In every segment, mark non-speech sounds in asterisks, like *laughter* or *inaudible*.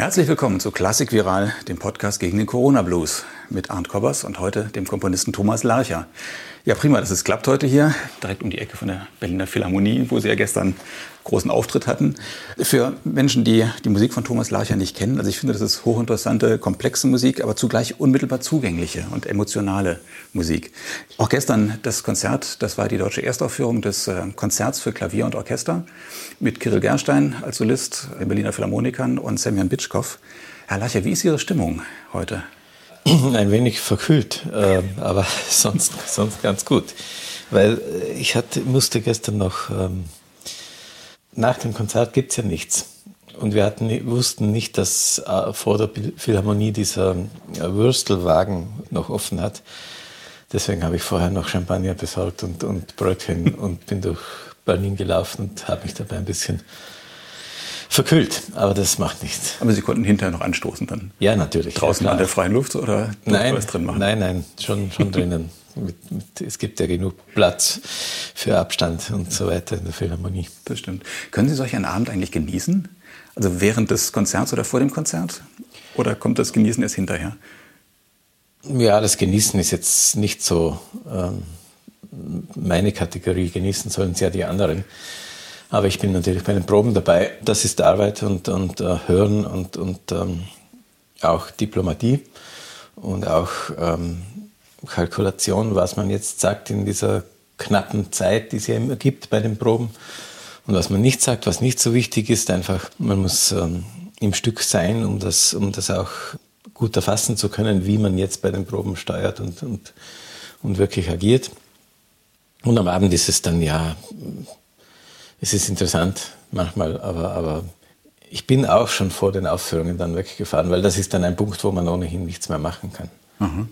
Herzlich willkommen zu Klassik Viral, dem Podcast gegen den Corona Blues mit Arndt Kobbers und heute dem Komponisten Thomas Larcher. Ja, prima, dass es klappt heute hier, direkt um die Ecke von der Berliner Philharmonie, wo Sie ja gestern großen Auftritt hatten. Für Menschen, die die Musik von Thomas Larcher nicht kennen, also ich finde, das ist hochinteressante, komplexe Musik, aber zugleich unmittelbar zugängliche und emotionale Musik. Auch gestern das Konzert, das war die deutsche Erstaufführung des äh, Konzerts für Klavier und Orchester mit Kirill Gerstein als Solist, den Berliner Philharmonikern und Semyon Bitschkow. Herr Larcher, wie ist Ihre Stimmung heute? *clears throat* Ein wenig verkühlt, äh, aber *laughs* sonst, sonst ganz gut. Weil äh, ich hatte, musste gestern noch, ähm, nach dem Konzert gibt es ja nichts. Und wir hatten, wussten nicht, dass äh, vor der Philharmonie dieser äh, Würstelwagen noch offen hat. Deswegen habe ich vorher noch Champagner besorgt und, und Brötchen *laughs* und bin durch Berlin gelaufen und habe mich dabei ein bisschen verkühlt, aber das macht nichts. Aber Sie konnten hinterher noch anstoßen dann? Ja, natürlich. Draußen ja, an der freien Luft oder nein, was drin machen? Nein, nein, schon, schon drinnen. Mit, mit, es gibt ja genug Platz für Abstand und so weiter in der Philharmonie. Das stimmt. Können Sie solch einen Abend eigentlich genießen? Also während des Konzerts oder vor dem Konzert? Oder kommt das Genießen erst hinterher? Ja, das Genießen ist jetzt nicht so ähm, meine Kategorie. Genießen sollen es ja die anderen. Aber ich bin natürlich bei den Proben dabei. Das ist Arbeit und, und uh, Hören und, und ähm, auch Diplomatie und auch ähm, Kalkulation, was man jetzt sagt in dieser knappen Zeit, die es ja immer gibt bei den Proben. Und was man nicht sagt, was nicht so wichtig ist, einfach, man muss ähm, im Stück sein, um das, um das auch gut erfassen zu können, wie man jetzt bei den Proben steuert und, und, und wirklich agiert. Und am Abend ist es dann ja es ist interessant manchmal, aber, aber ich bin auch schon vor den Aufführungen dann weggefahren, weil das ist dann ein Punkt, wo man ohnehin nichts mehr machen kann. Mhm.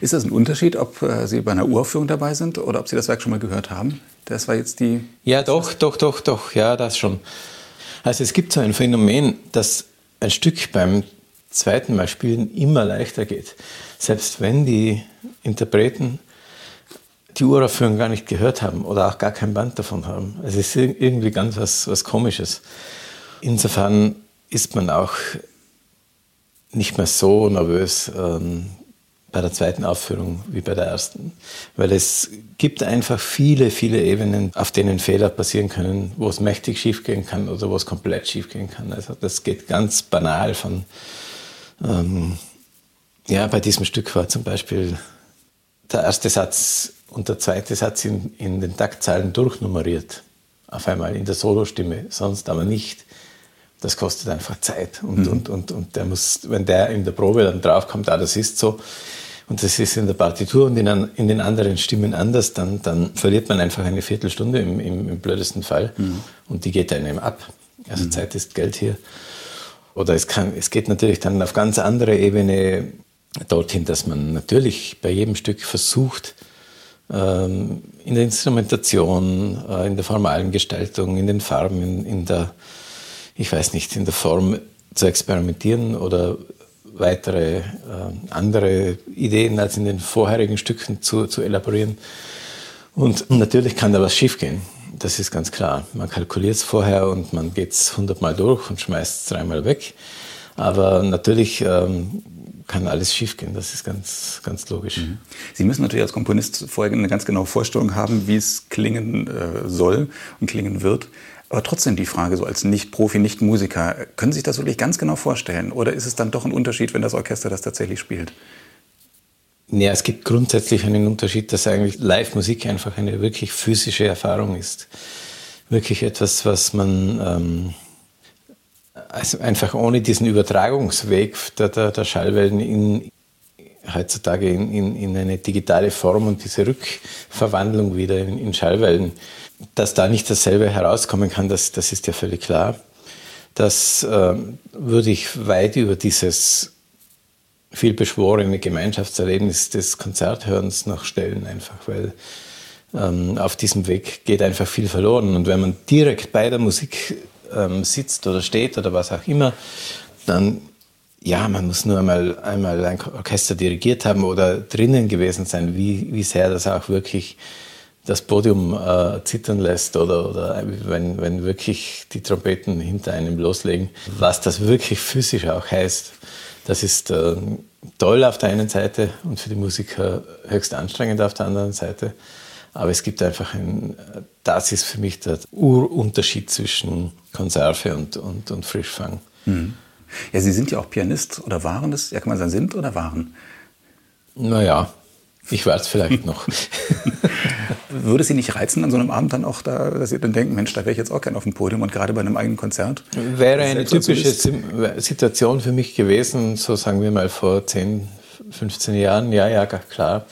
Ist das ein Unterschied, ob äh, Sie bei einer Uraufführung dabei sind oder ob Sie das Werk schon mal gehört haben? Das war jetzt die. Ja, doch, doch, doch, doch, ja, das schon. Also es gibt so ein Phänomen, dass ein Stück beim zweiten Mal spielen immer leichter geht. Selbst wenn die Interpreten die Uraufführung gar nicht gehört haben oder auch gar kein Band davon haben. Es ist irgendwie ganz was, was Komisches. Insofern ist man auch nicht mehr so nervös ähm, bei der zweiten Aufführung wie bei der ersten, weil es gibt einfach viele, viele Ebenen, auf denen Fehler passieren können, wo es mächtig schiefgehen kann oder wo es komplett schiefgehen kann. Also das geht ganz banal von, ähm, ja, bei diesem Stück war zum Beispiel der erste Satz und der zweite Satz in, in den Taktzahlen durchnummeriert. Auf einmal in der Solostimme, sonst aber nicht. Das kostet einfach Zeit. Und, mhm. und, und, und der muss, wenn der in der Probe dann draufkommt, ah, das ist so, und das ist in der Partitur und in, in den anderen Stimmen anders, dann, dann verliert man einfach eine Viertelstunde im, im, im blödesten Fall. Mhm. Und die geht einem ab. Also mhm. Zeit ist Geld hier. Oder es, kann, es geht natürlich dann auf ganz andere Ebene dorthin, dass man natürlich bei jedem Stück versucht, ähm, in der Instrumentation, äh, in der formalen Gestaltung, in den Farben, in, in, der, ich weiß nicht, in der Form zu experimentieren oder weitere äh, andere Ideen als in den vorherigen Stücken zu, zu elaborieren. Und natürlich kann da was schiefgehen. Das ist ganz klar. Man kalkuliert es vorher und man geht es hundertmal durch und schmeißt es dreimal weg. Aber natürlich ähm, kann alles schiefgehen. Das ist ganz, ganz logisch. Mhm. Sie müssen natürlich als Komponist vorher eine ganz genaue Vorstellung haben, wie es klingen äh, soll und klingen wird. Aber trotzdem die Frage, so als Nicht-Profi, Nicht-Musiker, können Sie sich das wirklich ganz genau vorstellen? Oder ist es dann doch ein Unterschied, wenn das Orchester das tatsächlich spielt? Ja, es gibt grundsätzlich einen Unterschied, dass eigentlich Live-Musik einfach eine wirklich physische Erfahrung ist. Wirklich etwas, was man ähm, also einfach ohne diesen Übertragungsweg der, der, der Schallwellen in, heutzutage in, in, in, eine digitale Form und diese Rückverwandlung wieder in, in, Schallwellen, dass da nicht dasselbe herauskommen kann, das, das ist ja völlig klar. Das äh, würde ich weit über dieses vielbeschworene Gemeinschaftserlebnis des Konzerthörens noch stellen, einfach weil ähm, auf diesem Weg geht einfach viel verloren. Und wenn man direkt bei der Musik ähm, sitzt oder steht oder was auch immer, dann ja, man muss nur einmal, einmal ein Orchester dirigiert haben oder drinnen gewesen sein, wie, wie sehr das auch wirklich das Podium äh, zittern lässt oder, oder wenn, wenn wirklich die Trompeten hinter einem loslegen, was das wirklich physisch auch heißt. Das ist äh, toll auf der einen Seite und für die Musiker höchst anstrengend auf der anderen Seite. Aber es gibt einfach ein, das ist für mich der Urunterschied zwischen Konserve und, und, und Frischfang. Mhm. Ja, Sie sind ja auch Pianist oder waren das? Ja, kann man sagen, sind oder waren? Naja, ich werde es vielleicht noch. *laughs* Würde Sie nicht reizen, an so einem Abend dann auch da, dass Sie dann denken, Mensch, da wäre ich jetzt auch gerne auf dem Podium und gerade bei einem eigenen Konzert? Wäre eine typische Situation für mich gewesen, so sagen wir mal vor 10, 15 Jahren. Ja, ja, klar.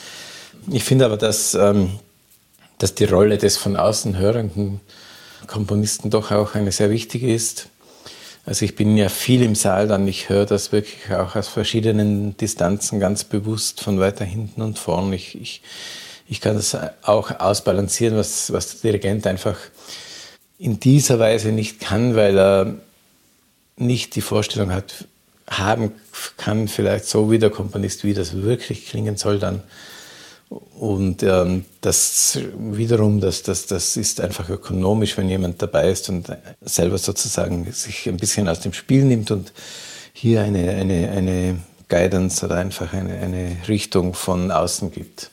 Ich finde aber, dass, ähm, dass die Rolle des von außen hörenden Komponisten doch auch eine sehr wichtige ist. Also ich bin ja viel im Saal dann, ich höre das wirklich auch aus verschiedenen Distanzen ganz bewusst von weiter hinten und vorn. Ich, ich, ich kann das auch ausbalancieren, was, was der Dirigent einfach in dieser Weise nicht kann, weil er nicht die Vorstellung hat, haben kann, vielleicht so wie der Komponist, wie das wirklich klingen soll, dann und ähm, das wiederum, das, das, das ist einfach ökonomisch, wenn jemand dabei ist und selber sozusagen sich ein bisschen aus dem Spiel nimmt und hier eine, eine, eine Guidance oder einfach eine, eine Richtung von außen gibt.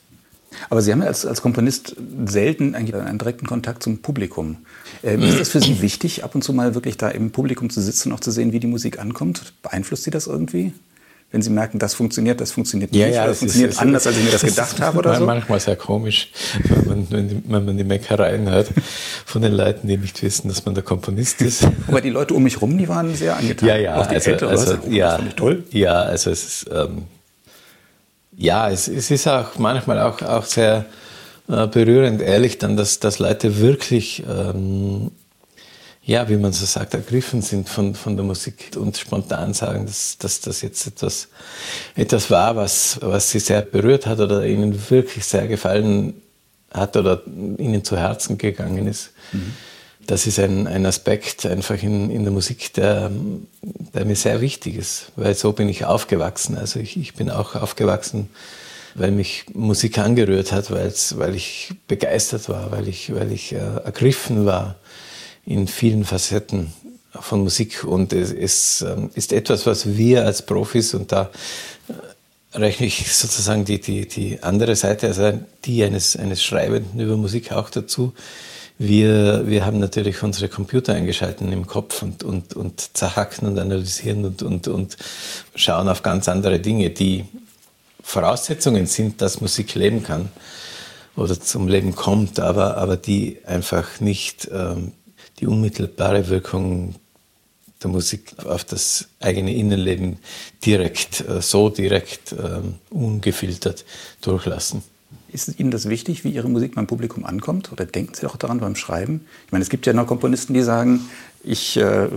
Aber Sie haben ja als, als Komponist selten eigentlich einen direkten Kontakt zum Publikum. Ähm, ist das für Sie wichtig, ab und zu mal wirklich da im Publikum zu sitzen und auch zu sehen, wie die Musik ankommt? Beeinflusst Sie das irgendwie? Wenn Sie merken, das funktioniert, das funktioniert nicht, ja, ja, das funktioniert ist, anders, als ich mir das gedacht habe oder so? Manchmal sehr komisch, wenn man, wenn man die Meckereien hört von den Leuten, die nicht wissen, dass man der Komponist ist. Aber die Leute um mich rum, die waren sehr angetan. Ja, ja, auch die also, Ältere, also, oh, ja, das toll. Ja, also es ist, ähm, ja, es, es, ist auch manchmal auch, auch sehr äh, berührend, ehrlich, dann, dass, dass Leute wirklich ähm, ja, wie man so sagt, ergriffen sind von, von der Musik und spontan sagen, dass, dass das jetzt etwas, etwas war, was, was sie sehr berührt hat oder ihnen wirklich sehr gefallen hat oder ihnen zu Herzen gegangen ist. Mhm. Das ist ein, ein Aspekt einfach in, in der Musik, der, der mir sehr wichtig ist, weil so bin ich aufgewachsen. Also ich, ich bin auch aufgewachsen, weil mich Musik angerührt hat, weil ich begeistert war, weil ich, weil ich äh, ergriffen war in vielen Facetten von Musik und es, es ähm, ist etwas, was wir als Profis und da äh, rechne ich *laughs* sozusagen die, die, die andere Seite, also die eines, eines Schreibenden über Musik auch dazu. Wir, wir haben natürlich unsere Computer eingeschalten im Kopf und, und, und zerhacken und analysieren und, und, und schauen auf ganz andere Dinge, die Voraussetzungen sind, dass Musik leben kann oder zum Leben kommt, aber, aber die einfach nicht ähm, die unmittelbare Wirkung der Musik auf das eigene Innenleben direkt, äh, so direkt, ähm, ungefiltert durchlassen. Ist Ihnen das wichtig, wie Ihre Musik beim Publikum ankommt? Oder denken Sie auch daran beim Schreiben? Ich meine, es gibt ja noch Komponisten, die sagen, ich äh,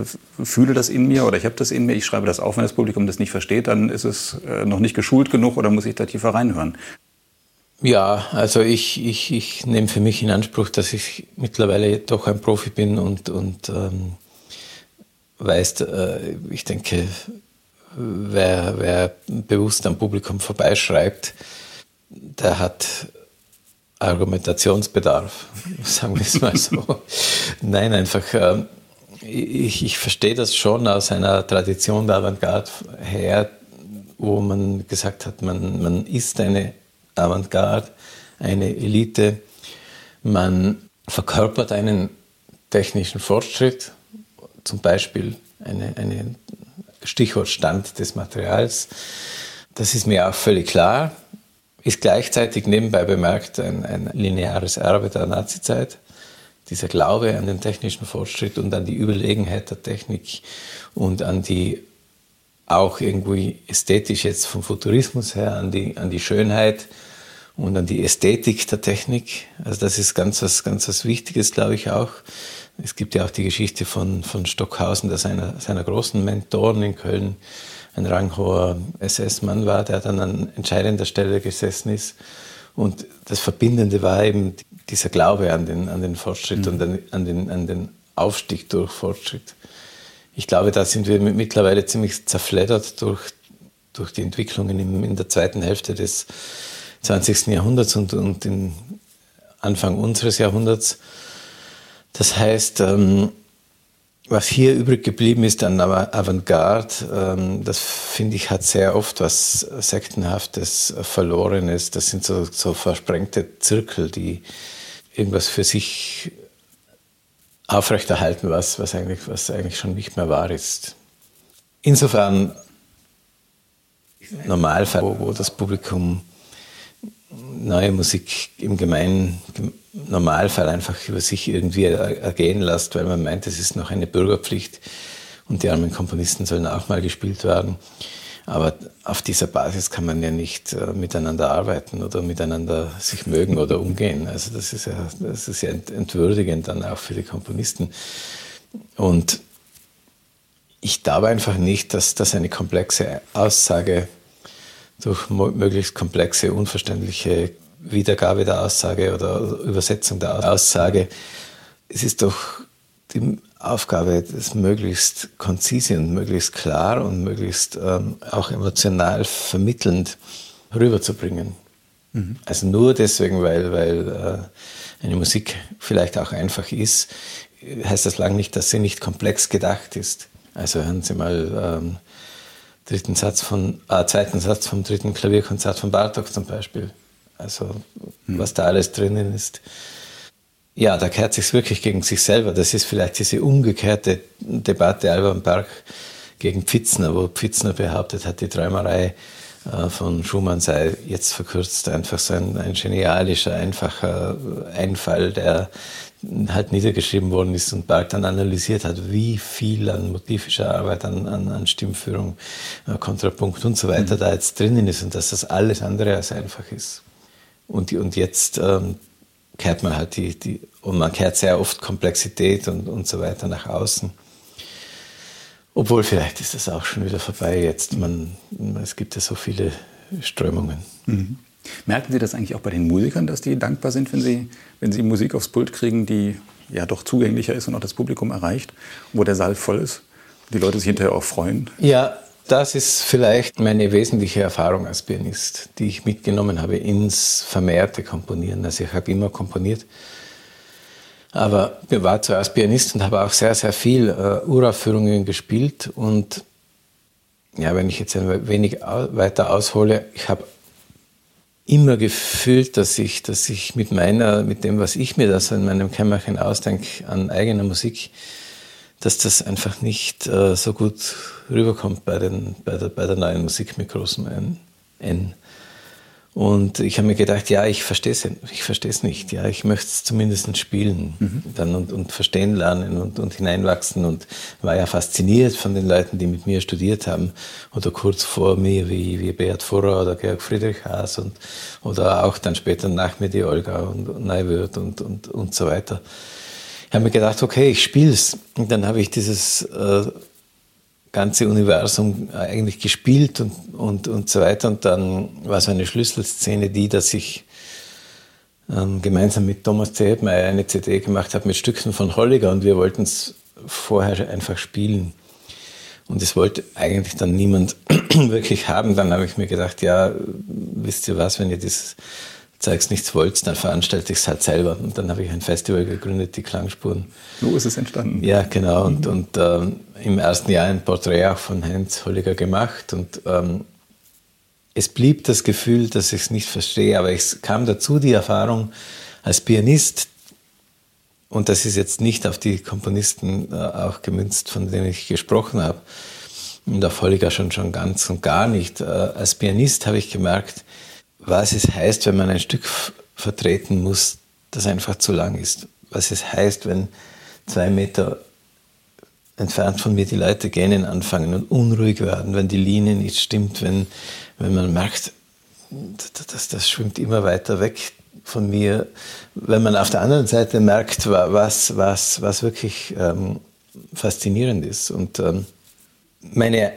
fühle das in mir oder ich habe das in mir, ich schreibe das auf. Wenn das Publikum das nicht versteht, dann ist es äh, noch nicht geschult genug oder muss ich da tiefer reinhören. Ja, also ich, ich, ich nehme für mich in Anspruch, dass ich mittlerweile doch ein Profi bin und, und ähm, weiß, äh, ich denke, wer, wer bewusst am Publikum vorbeischreibt, der hat Argumentationsbedarf, *laughs* sagen wir es mal so. Nein, einfach, äh, ich, ich verstehe das schon aus einer Tradition der Avantgarde her, wo man gesagt hat, man, man ist eine Avantgarde, eine Elite. Man verkörpert einen technischen Fortschritt, zum Beispiel eine, eine Stichwort Stand des Materials. Das ist mir auch völlig klar. Ist gleichzeitig nebenbei bemerkt ein, ein lineares Erbe der Nazizeit. Dieser Glaube an den technischen Fortschritt und an die Überlegenheit der Technik und an die auch irgendwie ästhetisch jetzt vom Futurismus her an die, an die Schönheit und an die Ästhetik der Technik. Also das ist ganz was, ganz was Wichtiges, glaube ich auch. Es gibt ja auch die Geschichte von, von Stockhausen, der seiner, seiner großen Mentoren in Köln ein ranghoher SS-Mann war, der dann an entscheidender Stelle gesessen ist. Und das Verbindende war eben dieser Glaube an den, an den Fortschritt mhm. und an, an, den, an den Aufstieg durch Fortschritt ich glaube, da sind wir mittlerweile ziemlich zerfleddert durch, durch die Entwicklungen in, in der zweiten Hälfte des 20. Jahrhunderts und, und in Anfang unseres Jahrhunderts. Das heißt, ähm, was hier übrig geblieben ist an Avantgarde, ähm, das finde ich hat sehr oft was Sektenhaftes, Verlorenes. Das sind so, so versprengte Zirkel, die irgendwas für sich aufrechterhalten, was, was, eigentlich, was eigentlich schon nicht mehr wahr ist. Insofern, Normalfall, wo, wo das Publikum neue Musik im gemeinen Normalfall einfach über sich irgendwie ergehen lässt, weil man meint, es ist noch eine Bürgerpflicht und die armen Komponisten sollen auch mal gespielt werden. Aber auf dieser Basis kann man ja nicht äh, miteinander arbeiten oder miteinander sich mögen oder umgehen. Also das ist ja, das ist ja entwürdigend dann auch für die Komponisten. Und ich glaube einfach nicht, dass das eine komplexe Aussage durch möglichst komplexe, unverständliche Wiedergabe der Aussage oder Übersetzung der Aussage. Es ist doch die Aufgabe, das möglichst konzise und möglichst klar und möglichst ähm, auch emotional vermittelnd rüberzubringen. Mhm. Also nur deswegen, weil, weil äh, eine Musik vielleicht auch einfach ist, heißt das lange nicht, dass sie nicht komplex gedacht ist. Also hören Sie mal ähm, dritten Satz von, äh, zweiten Satz vom dritten Klavierkonzert von Bartok zum Beispiel. Also mhm. was da alles drinnen ist. Ja, da kehrt sich wirklich gegen sich selber. Das ist vielleicht diese umgekehrte Debatte Alban Berg gegen Pfitzner, wo Pfitzner behauptet hat, die Träumerei von Schumann sei jetzt verkürzt einfach so ein, ein genialischer, einfacher Einfall, der halt niedergeschrieben worden ist und Berg dann analysiert hat, wie viel an motivischer Arbeit, an, an, an Stimmführung, äh, Kontrapunkt und so weiter mhm. da jetzt drinnen ist und dass das alles andere als einfach ist. Und, und jetzt ähm, kehrt man halt die, die, und man kehrt sehr oft Komplexität und, und so weiter nach außen. Obwohl vielleicht ist das auch schon wieder vorbei jetzt. Man, es gibt ja so viele Strömungen. Mhm. Merken Sie das eigentlich auch bei den Musikern, dass die dankbar sind, wenn sie, wenn sie Musik aufs Pult kriegen, die ja doch zugänglicher ist und auch das Publikum erreicht, wo der Saal voll ist, die Leute sich hinterher auch freuen? Ja, das ist vielleicht meine wesentliche Erfahrung als Pianist, die ich mitgenommen habe ins vermehrte Komponieren. Also ich habe immer komponiert, aber ich war zuerst Pianist und habe auch sehr, sehr viel äh, Uraufführungen gespielt. Und ja, wenn ich jetzt ein wenig weiter aushole, ich habe immer gefühlt, dass ich, dass ich mit meiner, mit dem, was ich mir da so in meinem Kämmerchen ausdenke, an eigener Musik, dass das einfach nicht äh, so gut rüberkommt bei, den, bei, der, bei der neuen Musik mit großem N. N. Und ich habe mir gedacht, ja, ich verstehe es ich versteh's nicht. Ja, ich möchte es zumindest spielen mhm. dann und, und verstehen lernen und, und hineinwachsen und war ja fasziniert von den Leuten, die mit mir studiert haben oder kurz vor mir, wie, wie Beat Furrer oder Georg Friedrich Haas und, oder auch dann später nach mir die Olga und, Neuwirth und, und, und so weiter. Ich habe mir gedacht, okay, ich spiele es. Und dann habe ich dieses äh, ganze Universum eigentlich gespielt und, und, und so weiter. Und dann war so eine Schlüsselszene die, dass ich ähm, gemeinsam mit Thomas Zehebmeier eine CD gemacht habe mit Stücken von Holliger und wir wollten es vorher einfach spielen. Und es wollte eigentlich dann niemand *clears throat* wirklich haben. Dann habe ich mir gedacht, ja, wisst ihr was, wenn ihr das Zeugs nichts wollt, dann veranstalte ich es halt selber. Und dann habe ich ein Festival gegründet, die Klangspuren. So ist es entstanden. Ja, genau. Und, mhm. und ähm, im ersten Jahr ein Porträt auch von Heinz Holliger gemacht. Und ähm, es blieb das Gefühl, dass ich es nicht verstehe, aber es kam dazu die Erfahrung als Pianist, und das ist jetzt nicht auf die Komponisten äh, auch gemünzt, von denen ich gesprochen habe, und auf Holliger schon, schon ganz und gar nicht. Äh, als Pianist habe ich gemerkt, was es heißt, wenn man ein Stück vertreten muss, das einfach zu lang ist. Was es heißt, wenn zwei Meter entfernt von mir die Leute gähnen anfangen und unruhig werden, wenn die Linie nicht stimmt, wenn, wenn man merkt, das, das schwimmt immer weiter weg von mir. Wenn man auf der anderen Seite merkt, was, was, was wirklich ähm, faszinierend ist. Und ähm, meine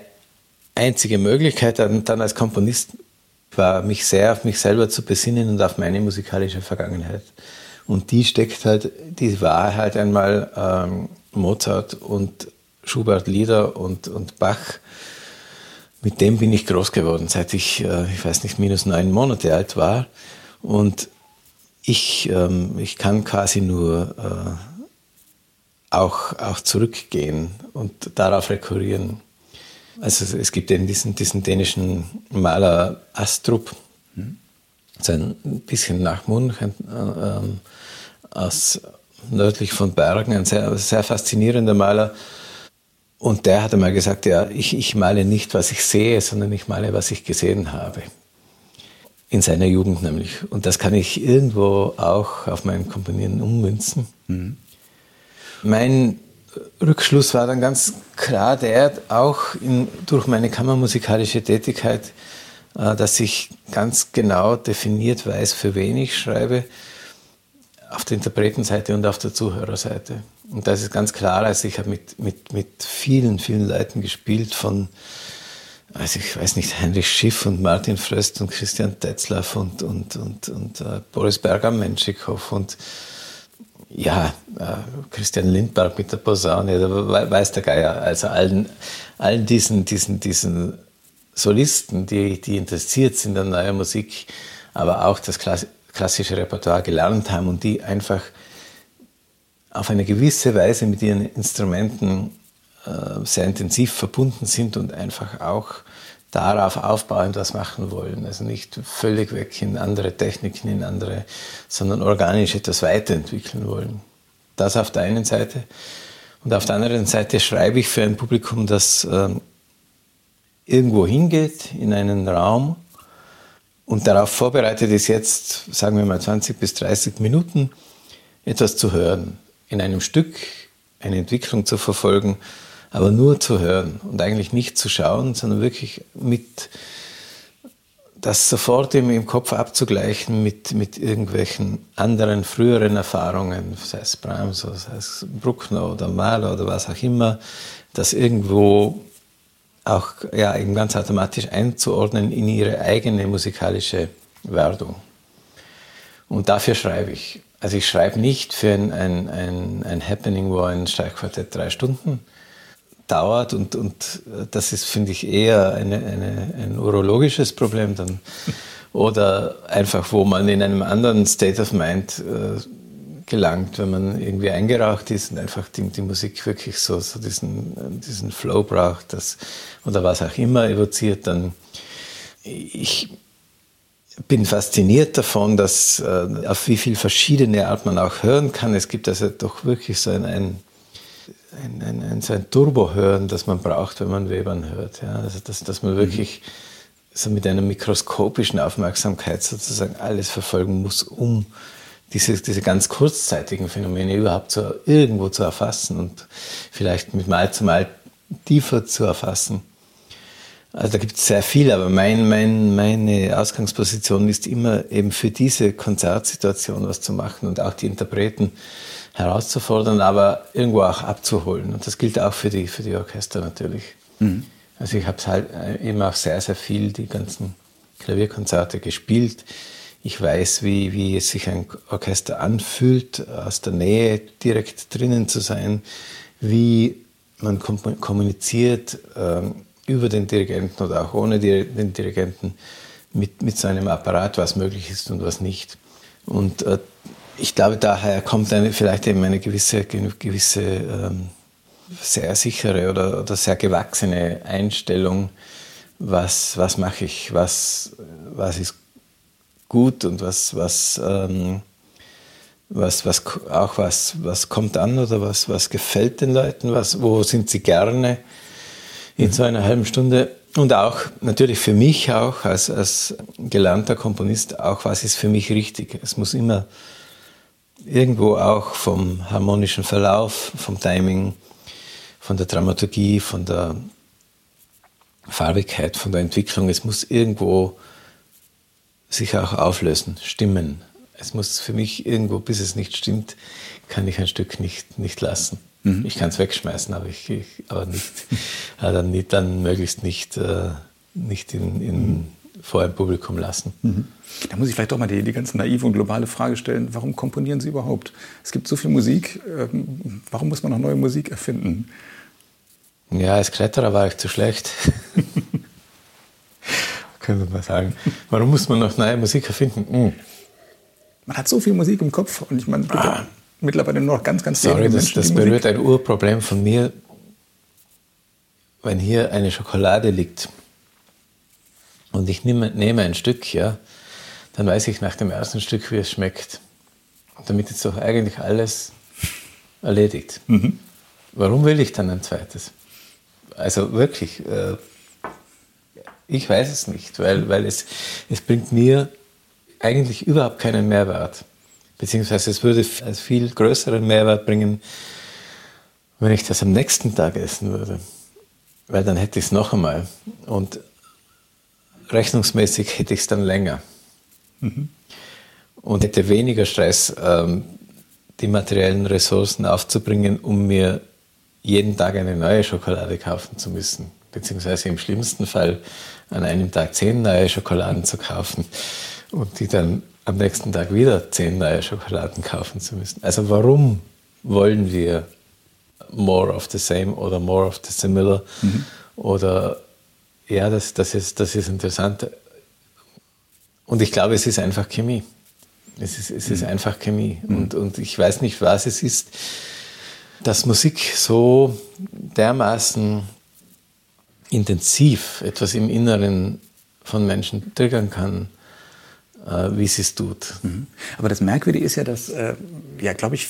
einzige Möglichkeit dann, dann als Komponist war, mich sehr auf mich selber zu besinnen und auf meine musikalische Vergangenheit. Und die steckt halt, die war halt einmal ähm, Mozart und Schubert Lieder und, und Bach. Mit dem bin ich groß geworden, seit ich, äh, ich weiß nicht, minus neun Monate alt war. Und ich, ähm, ich kann quasi nur äh, auch, auch zurückgehen und darauf rekurrieren. Also es gibt eben diesen, diesen dänischen Maler Astrup, mhm. so ein bisschen nach äh, äh, aus nördlich von Bergen, ein sehr, sehr faszinierender Maler. Und der hat einmal gesagt, ja, ich, ich male nicht, was ich sehe, sondern ich male, was ich gesehen habe. In seiner Jugend nämlich. Und das kann ich irgendwo auch auf mein Komponieren ummünzen. Mhm. Mein Rückschluss war dann ganz klar der, auch in, durch meine kammermusikalische Tätigkeit, äh, dass ich ganz genau definiert weiß, für wen ich schreibe, auf der Interpretenseite und auf der Zuhörerseite. Und das ist ganz klar, also ich habe mit, mit, mit vielen, vielen Leuten gespielt, von, also ich weiß nicht, Heinrich Schiff und Martin Fröst und Christian Tetzlaff und, und, und, und uh, Boris Berger-Menschikow und ja, uh, Christian Lindberg mit der Posaune, da weiß der Geier, also allen, allen diesen, diesen, diesen Solisten, die, die interessiert sind an neuer Musik, aber auch das klassische Repertoire gelernt haben und die einfach auf eine gewisse Weise mit ihren Instrumenten äh, sehr intensiv verbunden sind und einfach auch darauf aufbauend was machen wollen. Also nicht völlig weg in andere Techniken, in andere, sondern organisch etwas weiterentwickeln wollen. Das auf der einen Seite. Und auf der anderen Seite schreibe ich für ein Publikum, das äh, irgendwo hingeht, in einen Raum und darauf vorbereitet ist, jetzt, sagen wir mal, 20 bis 30 Minuten etwas zu hören in einem Stück eine Entwicklung zu verfolgen, aber nur zu hören und eigentlich nicht zu schauen, sondern wirklich mit das sofort im Kopf abzugleichen mit, mit irgendwelchen anderen früheren Erfahrungen, sei es Brahms, sei es Bruckner oder Mahler oder was auch immer, das irgendwo auch ja, eben ganz automatisch einzuordnen in ihre eigene musikalische Werdung. Und dafür schreibe ich. Also ich schreibe nicht für ein, ein, ein, ein Happening, wo ein Streichquartett drei Stunden dauert und, und das ist, finde ich, eher eine, eine, ein urologisches Problem dann. *laughs* Oder einfach, wo man in einem anderen State of Mind äh, gelangt, wenn man irgendwie eingeraucht ist und einfach die, die Musik wirklich so, so diesen, diesen Flow braucht das, oder was auch immer evoziert, dann ich bin fasziniert davon, dass äh, auf wie viel verschiedene Art man auch hören kann. Es gibt also doch wirklich so ein, ein, ein, ein, so ein Turbo-Hören, das man braucht, wenn man Webern hört. Ja? Also dass, dass man wirklich so mit einer mikroskopischen Aufmerksamkeit sozusagen alles verfolgen muss, um diese, diese ganz kurzzeitigen Phänomene überhaupt zu, irgendwo zu erfassen und vielleicht mit Mal zu Mal tiefer zu erfassen. Also da gibt es sehr viel, aber mein, mein, meine Ausgangsposition ist immer eben für diese Konzertsituation was zu machen und auch die Interpreten herauszufordern, aber irgendwo auch abzuholen. Und das gilt auch für die, für die Orchester natürlich. Mhm. Also ich habe halt eben auch sehr, sehr viel die ganzen Klavierkonzerte gespielt. Ich weiß, wie, wie es sich ein Orchester anfühlt, aus der Nähe direkt drinnen zu sein, wie man kommuniziert, ähm, über den Dirigenten oder auch ohne den Dirigenten mit, mit seinem Apparat, was möglich ist und was nicht. Und äh, ich glaube, daher kommt eine, vielleicht eben eine gewisse, gewisse ähm, sehr sichere oder, oder sehr gewachsene Einstellung, was, was mache ich, was, was ist gut und was, was, ähm, was, was auch was, was kommt an oder was, was gefällt den Leuten, was, wo sind sie gerne in so einer halben Stunde. Und auch natürlich für mich auch als, als gelernter Komponist, auch was ist für mich richtig. Es muss immer irgendwo auch vom harmonischen Verlauf, vom Timing, von der Dramaturgie, von der Farbigkeit, von der Entwicklung, es muss irgendwo sich auch auflösen, stimmen. Es muss für mich irgendwo, bis es nicht stimmt, kann ich ein Stück nicht, nicht lassen. Mhm. Ich kann es wegschmeißen, aber, ich, ich aber nicht, *laughs* dann, nicht, dann möglichst nicht, äh, nicht in, in, mhm. vor einem Publikum lassen. Mhm. Da muss ich vielleicht doch mal die, die ganz naive und globale Frage stellen, warum komponieren Sie überhaupt? Es gibt so viel Musik, ähm, warum muss man noch neue Musik erfinden? Ja, als Kletterer war ich zu schlecht. *laughs* Können wir mal sagen. Warum muss man noch neue Musik erfinden? Hm. Man hat so viel Musik im Kopf und ich meine, ah. Mittlerweile nur noch ganz, ganz Sorry, das, das berührt ein Urproblem von mir. Wenn hier eine Schokolade liegt und ich nehme, nehme ein Stück, ja, dann weiß ich nach dem ersten Stück, wie es schmeckt. Und damit ist doch eigentlich alles erledigt. Mhm. Warum will ich dann ein zweites? Also wirklich, äh, ich weiß es nicht, weil, weil es, es bringt mir eigentlich überhaupt keinen Mehrwert. Beziehungsweise es würde einen viel größeren Mehrwert bringen, wenn ich das am nächsten Tag essen würde. Weil dann hätte ich es noch einmal. Und rechnungsmäßig hätte ich es dann länger. Mhm. Und hätte weniger Stress, ähm, die materiellen Ressourcen aufzubringen, um mir jeden Tag eine neue Schokolade kaufen zu müssen. Beziehungsweise im schlimmsten Fall an einem Tag zehn neue Schokoladen zu kaufen und die dann am nächsten Tag wieder zehn neue Schokoladen kaufen zu müssen. Also warum wollen wir more of the same oder more of the similar? Mhm. Oder ja, das, das, ist, das ist interessant. Und ich glaube, es ist einfach Chemie. Es ist, es ist mhm. einfach Chemie. Mhm. Und, und ich weiß nicht, was es ist, dass Musik so dermaßen intensiv etwas im Inneren von Menschen triggern kann, wie sie es tut. Mhm. Aber das Merkwürdige ist ja, dass, äh, ja, glaube ich,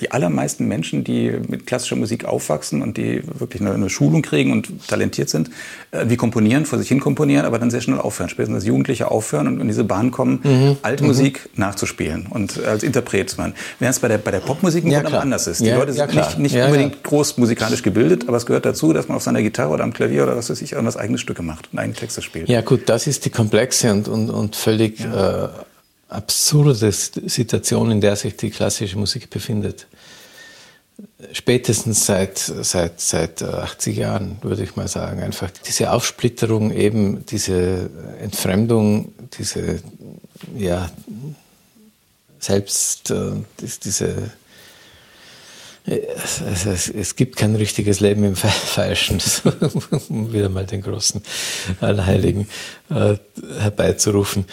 die allermeisten Menschen, die mit klassischer Musik aufwachsen und die wirklich eine, eine Schulung kriegen und talentiert sind, äh, wie komponieren, vor sich hin komponieren, aber dann sehr schnell aufhören. Spätestens als Jugendliche aufhören und in diese Bahn kommen, mhm. alte mhm. Musik nachzuspielen und als Interpret zu werden. Während es bei der, bei der Popmusik ja, anders ist. Die ja, Leute sind ja, nicht, nicht ja, unbedingt groß musikalisch gebildet, aber es gehört dazu, dass man auf seiner Gitarre oder am Klavier oder was weiß ich, irgendwas eigenes Stücke macht und eigene Texte spielt. Ja gut, das ist die komplexe und, und, und völlig... Äh, absurde Situation, in der sich die klassische Musik befindet. Spätestens seit, seit, seit 80 Jahren, würde ich mal sagen. Einfach diese Aufsplitterung, eben diese Entfremdung, diese, ja, selbst äh, diese, also es, es, gibt kein richtiges Leben im Falschen, *laughs* um wieder mal den großen Allheiligen äh, herbeizurufen.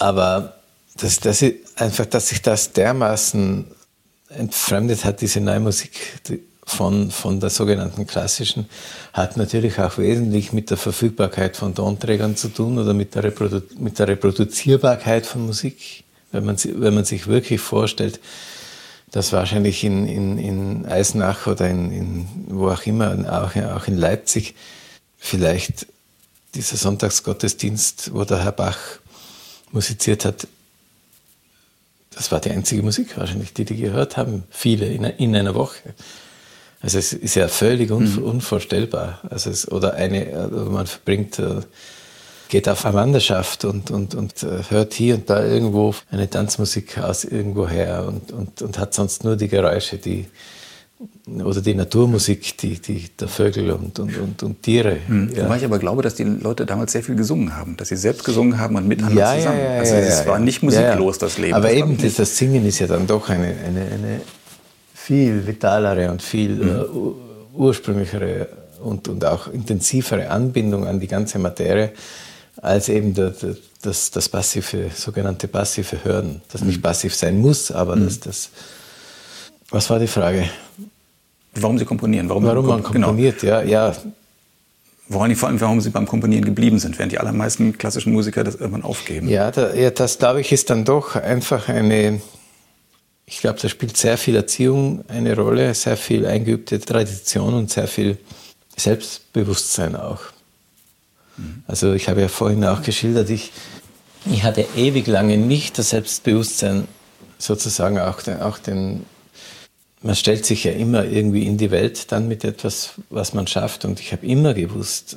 Aber das, das einfach, dass sich das dermaßen entfremdet hat, diese neue Musik von, von der sogenannten klassischen, hat natürlich auch wesentlich mit der Verfügbarkeit von Tonträgern zu tun oder mit der, Reprodu mit der Reproduzierbarkeit von Musik. Wenn man, wenn man sich wirklich vorstellt, dass wahrscheinlich in, in, in Eisenach oder in, in wo auch immer, auch, auch in Leipzig, vielleicht dieser Sonntagsgottesdienst, wo der Herr Bach musiziert hat, das war die einzige Musik wahrscheinlich, die die gehört haben, viele in, in einer Woche. Also es ist ja völlig un, mhm. unvorstellbar. Also es, oder eine, also man verbringt, äh, geht auf eine Wanderschaft und, und, und äh, hört hier und da irgendwo eine Tanzmusik aus irgendwo her und, und, und hat sonst nur die Geräusche, die, oder die Naturmusik, die, die, der Vögel und, und, und, und Tiere. Mhm. Ja. Wobei ich aber glaube, dass die Leute damals sehr viel gesungen haben, dass sie selbst gesungen haben und miteinander ja, zusammen. Ja, ja, also es war nicht musiklos, das Leben. Aber das eben, das, das, Singen ist ja dann doch eine, eine, eine viel vitalere und viel mhm. uh, ursprünglichere und, und auch intensivere Anbindung an die ganze Materie als eben der, der, das, das passive, sogenannte passive Hören, das mhm. nicht passiv sein muss, aber mhm. das, das was war die Frage? Warum Sie komponieren? Warum, warum man genau. komponiert, genau. ja, ja. Woran vor allem, warum Sie beim Komponieren geblieben sind, während die allermeisten klassischen Musiker das irgendwann aufgeben. Ja, da, ja das glaube ich ist dann doch einfach eine, ich glaube, da spielt sehr viel Erziehung eine Rolle, sehr viel eingeübte Tradition und sehr viel Selbstbewusstsein auch. Mhm. Also ich habe ja vorhin auch geschildert, ich, ich hatte ewig lange nicht das Selbstbewusstsein, sozusagen auch den, auch den man stellt sich ja immer irgendwie in die Welt dann mit etwas, was man schafft. Und ich habe immer gewusst,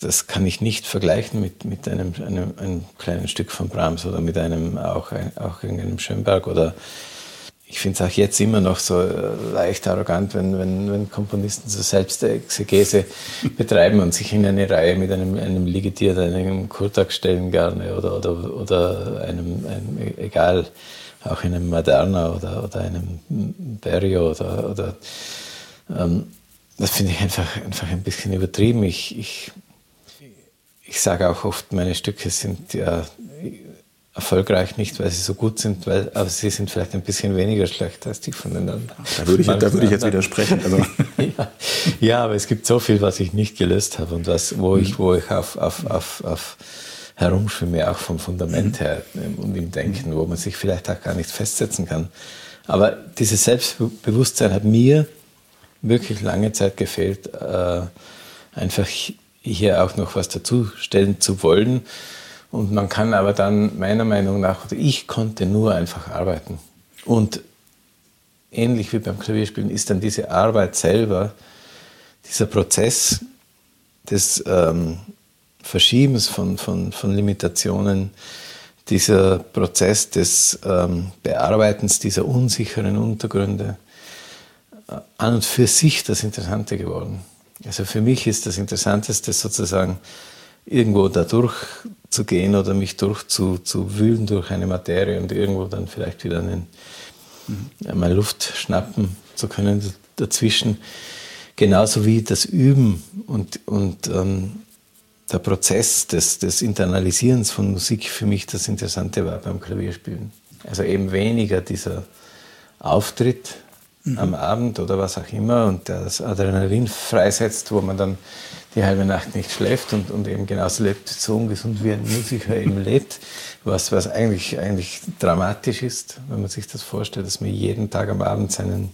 das kann ich nicht vergleichen mit, mit einem, einem, einem kleinen Stück von Brahms oder mit einem auch, auch irgendeinem Schönberg oder ich finde es auch jetzt immer noch so äh, leicht arrogant, wenn, wenn, wenn Komponisten so Selbstexegese *laughs* betreiben und sich in eine Reihe mit einem, einem Ligetier einem Kurtak stellen gerne oder, oder, oder einem, einem egal, auch in einem Moderna oder, oder einem Berio oder, oder ähm, das finde ich einfach, einfach ein bisschen übertrieben. Ich, ich, ich sage auch oft, meine Stücke sind ja erfolgreich nicht, weil sie so gut sind, weil, aber sie sind vielleicht ein bisschen weniger schlecht als die von den anderen. Da würde ich, da würde ich jetzt widersprechen. Also. *laughs* ja, ja, aber es gibt so viel, was ich nicht gelöst habe und was, wo ich, wo ich auf, auf, auf, auf herumschwimme, auch vom Fundament her und im Denken, wo man sich vielleicht auch gar nicht festsetzen kann. Aber dieses Selbstbewusstsein hat mir wirklich lange Zeit gefehlt, äh, einfach hier auch noch was dazustellen zu wollen und man kann aber dann meiner Meinung nach, ich konnte nur einfach arbeiten. Und ähnlich wie beim Klavierspielen ist dann diese Arbeit selber, dieser Prozess des ähm, Verschiebens von, von, von Limitationen, dieser Prozess des ähm, Bearbeitens dieser unsicheren Untergründe, äh, an und für sich das Interessante geworden. Also für mich ist das Interessanteste sozusagen irgendwo da durchzugehen oder mich durchzuwühlen durch eine Materie und irgendwo dann vielleicht wieder einen, mhm. mal Luft schnappen zu können dazwischen. Genauso wie das Üben und, und ähm, der Prozess des, des Internalisierens von Musik für mich das Interessante war beim Klavierspielen. Also eben weniger dieser Auftritt mhm. am Abend oder was auch immer und das Adrenalin freisetzt, wo man dann die halbe Nacht nicht schläft und, und eben genauso lebt, so ungesund wie ein Musiker eben *laughs* lebt, was, was eigentlich, eigentlich dramatisch ist, wenn man sich das vorstellt, dass man jeden Tag am Abend seinen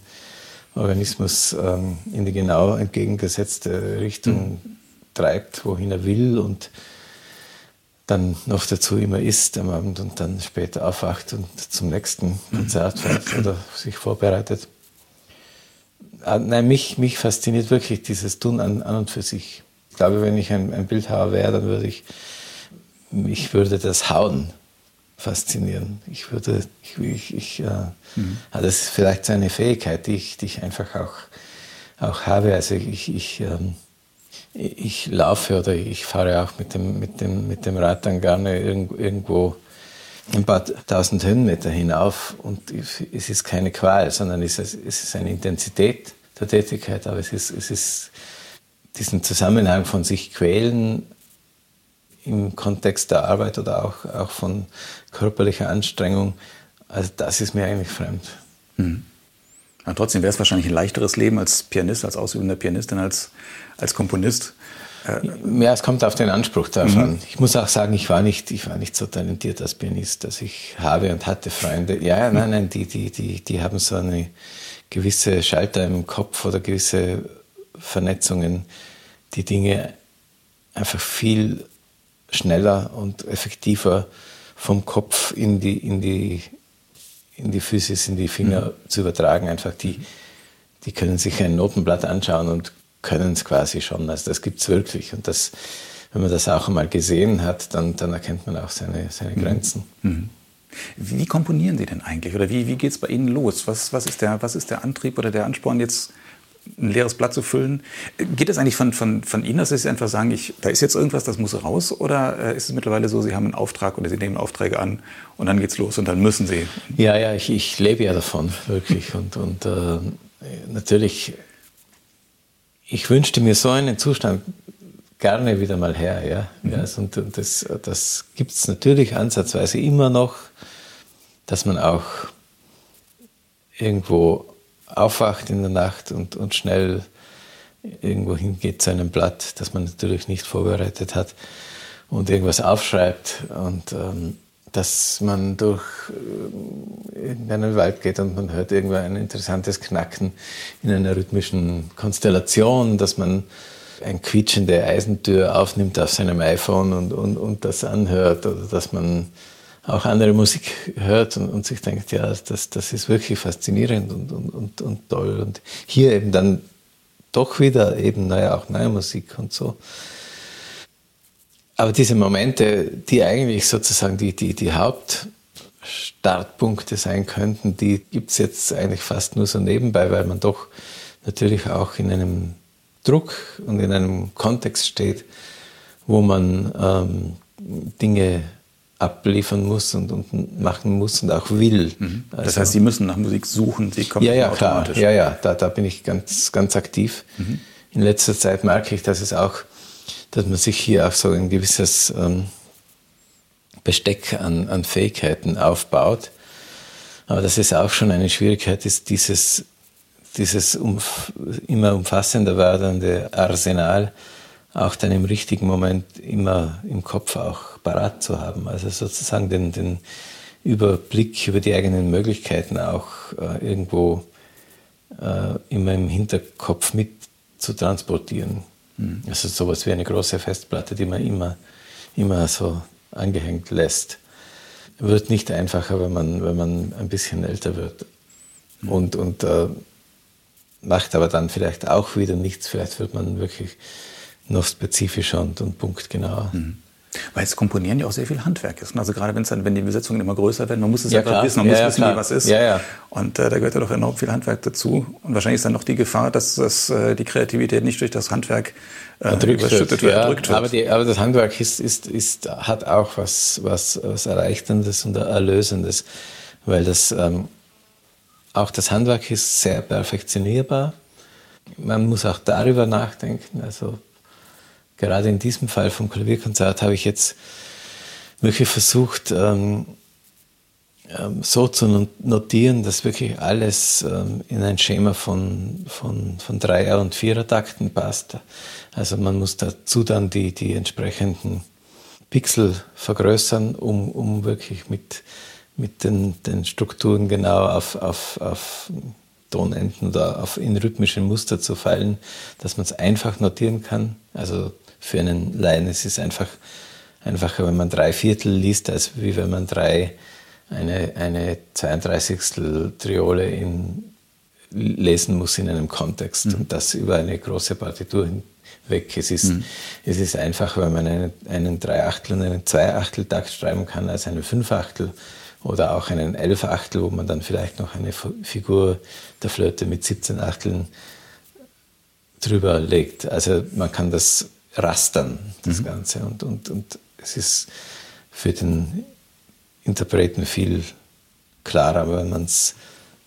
Organismus ähm, in die genau entgegengesetzte Richtung mhm. Treibt, wohin er will und dann noch dazu immer isst am Abend und dann später aufwacht und zum nächsten Konzert fährt oder sich vorbereitet. Ah, nein, mich, mich fasziniert wirklich dieses Tun an, an und für sich. Ich glaube, wenn ich ein, ein Bildhauer wäre, dann würde ich, mich würde das Hauen faszinieren. Ich würde, ich, ich, ich äh, mhm. das ist vielleicht so eine Fähigkeit, die ich, die ich einfach auch, auch habe. Also ich, ich, ähm, ich laufe oder ich fahre auch mit dem, mit dem, mit dem Rad dann gerne irgendwo ein paar tausend Höhenmeter hinauf und es ist keine Qual, sondern es ist, eine Intensität der Tätigkeit, aber es ist, es ist diesen Zusammenhang von sich quälen im Kontext der Arbeit oder auch, auch von körperlicher Anstrengung, also das ist mir eigentlich fremd. Mhm. Ja, trotzdem wäre es wahrscheinlich ein leichteres Leben als Pianist, als ausübender Pianistin, als, als Komponist. Äh, ja, es kommt auf den Anspruch davon. Mhm. Ich muss auch sagen, ich war nicht, ich war nicht so talentiert als Pianist, dass ich habe und hatte Freunde. Ja, nein, nein, die, die, die, die haben so eine gewisse Schalter im Kopf oder gewisse Vernetzungen die Dinge einfach viel schneller und effektiver vom Kopf in die, in die, in die Physis, in die Finger mhm. zu übertragen. Einfach die, die können sich ein Notenblatt anschauen und können es quasi schon. Also das gibt es wirklich. Und das, wenn man das auch einmal gesehen hat, dann, dann erkennt man auch seine, seine mhm. Grenzen. Mhm. Wie komponieren Sie denn eigentlich? Oder wie, wie geht es bei Ihnen los? Was, was, ist der, was ist der Antrieb oder der Ansporn, jetzt ein leeres Blatt zu füllen. Geht es eigentlich von, von, von Ihnen, dass Sie einfach sagen, ich, da ist jetzt irgendwas, das muss raus? Oder äh, ist es mittlerweile so, Sie haben einen Auftrag oder Sie nehmen Aufträge an und dann geht's los und dann müssen Sie? Ja, ja, ich, ich lebe ja davon, wirklich. Und, und äh, natürlich, ich wünschte mir so einen Zustand gerne wieder mal her. Ja? Mhm. ja und, und das, das gibt es natürlich ansatzweise immer noch, dass man auch irgendwo aufwacht in der Nacht und, und schnell irgendwo hingeht zu einem Blatt, das man natürlich nicht vorbereitet hat und irgendwas aufschreibt und ähm, dass man durch äh, irgendeinen Wald geht und man hört irgendwo ein interessantes Knacken in einer rhythmischen Konstellation, dass man ein quietschende Eisentür aufnimmt auf seinem iPhone und, und, und das anhört oder dass man auch andere Musik hört und, und sich denkt, ja, das, das ist wirklich faszinierend und, und, und, und toll. Und hier eben dann doch wieder eben naja, auch neue Musik und so. Aber diese Momente, die eigentlich sozusagen die, die, die Hauptstartpunkte sein könnten, die gibt es jetzt eigentlich fast nur so nebenbei, weil man doch natürlich auch in einem Druck und in einem Kontext steht, wo man ähm, Dinge abliefern muss und, und, machen muss und auch will. Mhm. Das also, heißt, Sie müssen nach Musik suchen, Sie kommen ja, ja, automatisch. Klar. Ja, ja, da, da bin ich ganz, ganz aktiv. Mhm. In letzter Zeit merke ich, dass es auch, dass man sich hier auch so ein gewisses ähm, Besteck an, an Fähigkeiten aufbaut. Aber das ist auch schon eine Schwierigkeit, ist dieses, dieses umf immer umfassender werdende Arsenal auch dann im richtigen Moment immer im Kopf auch parat zu haben. Also sozusagen den, den Überblick über die eigenen Möglichkeiten auch äh, irgendwo äh, immer im Hinterkopf mit zu transportieren. Mhm. Also sowas wie eine große Festplatte, die man immer, immer so angehängt lässt. Wird nicht einfacher, wenn man, wenn man ein bisschen älter wird. Mhm. Und, und äh, macht aber dann vielleicht auch wieder nichts. Vielleicht wird man wirklich noch spezifischer und, und punktgenauer. Mhm. Weil es Komponieren ja auch sehr viel Handwerk ist. Also gerade wenn es dann, wenn die Besetzungen immer größer werden, man muss es ja, einfach wissen, man ja, muss ja, wissen, wie was ist. Ja. Und äh, da gehört ja doch enorm viel Handwerk dazu. Und wahrscheinlich ist dann noch die Gefahr, dass das, äh, die Kreativität nicht durch das Handwerk äh, überschüttet wird, ja, wird. Aber, die, aber das Handwerk ist, ist, ist, hat auch was, was, was Erleichterndes und Erlösendes, weil das ähm, auch das Handwerk ist sehr perfektionierbar. Man muss auch darüber nachdenken. Also gerade in diesem Fall vom Klavierkonzert habe ich jetzt wirklich versucht, ähm, ähm, so zu notieren, dass wirklich alles ähm, in ein Schema von, von, von Dreier- und Vierertakten passt. Also man muss dazu dann die, die entsprechenden Pixel vergrößern, um, um wirklich mit, mit den, den Strukturen genau auf, auf, auf Tonenden oder auf in rhythmische Muster zu fallen, dass man es einfach notieren kann. Also für einen Laien. Es ist einfach einfacher, wenn man drei Viertel liest, als wie wenn man drei, eine, eine 32. Triole in, lesen muss in einem Kontext mhm. und das über eine große Partitur hinweg. Es ist, mhm. es ist einfacher, wenn man einen, einen Dreiachtel und einen Zweiachtel-Takt schreiben kann, als einen Fünfachtel oder auch einen Elfachtel, wo man dann vielleicht noch eine Figur der Flöte mit 17 Achteln drüber legt. Also man kann das rastern, das mhm. Ganze. Und, und, und es ist für den Interpreten viel klarer, wenn man es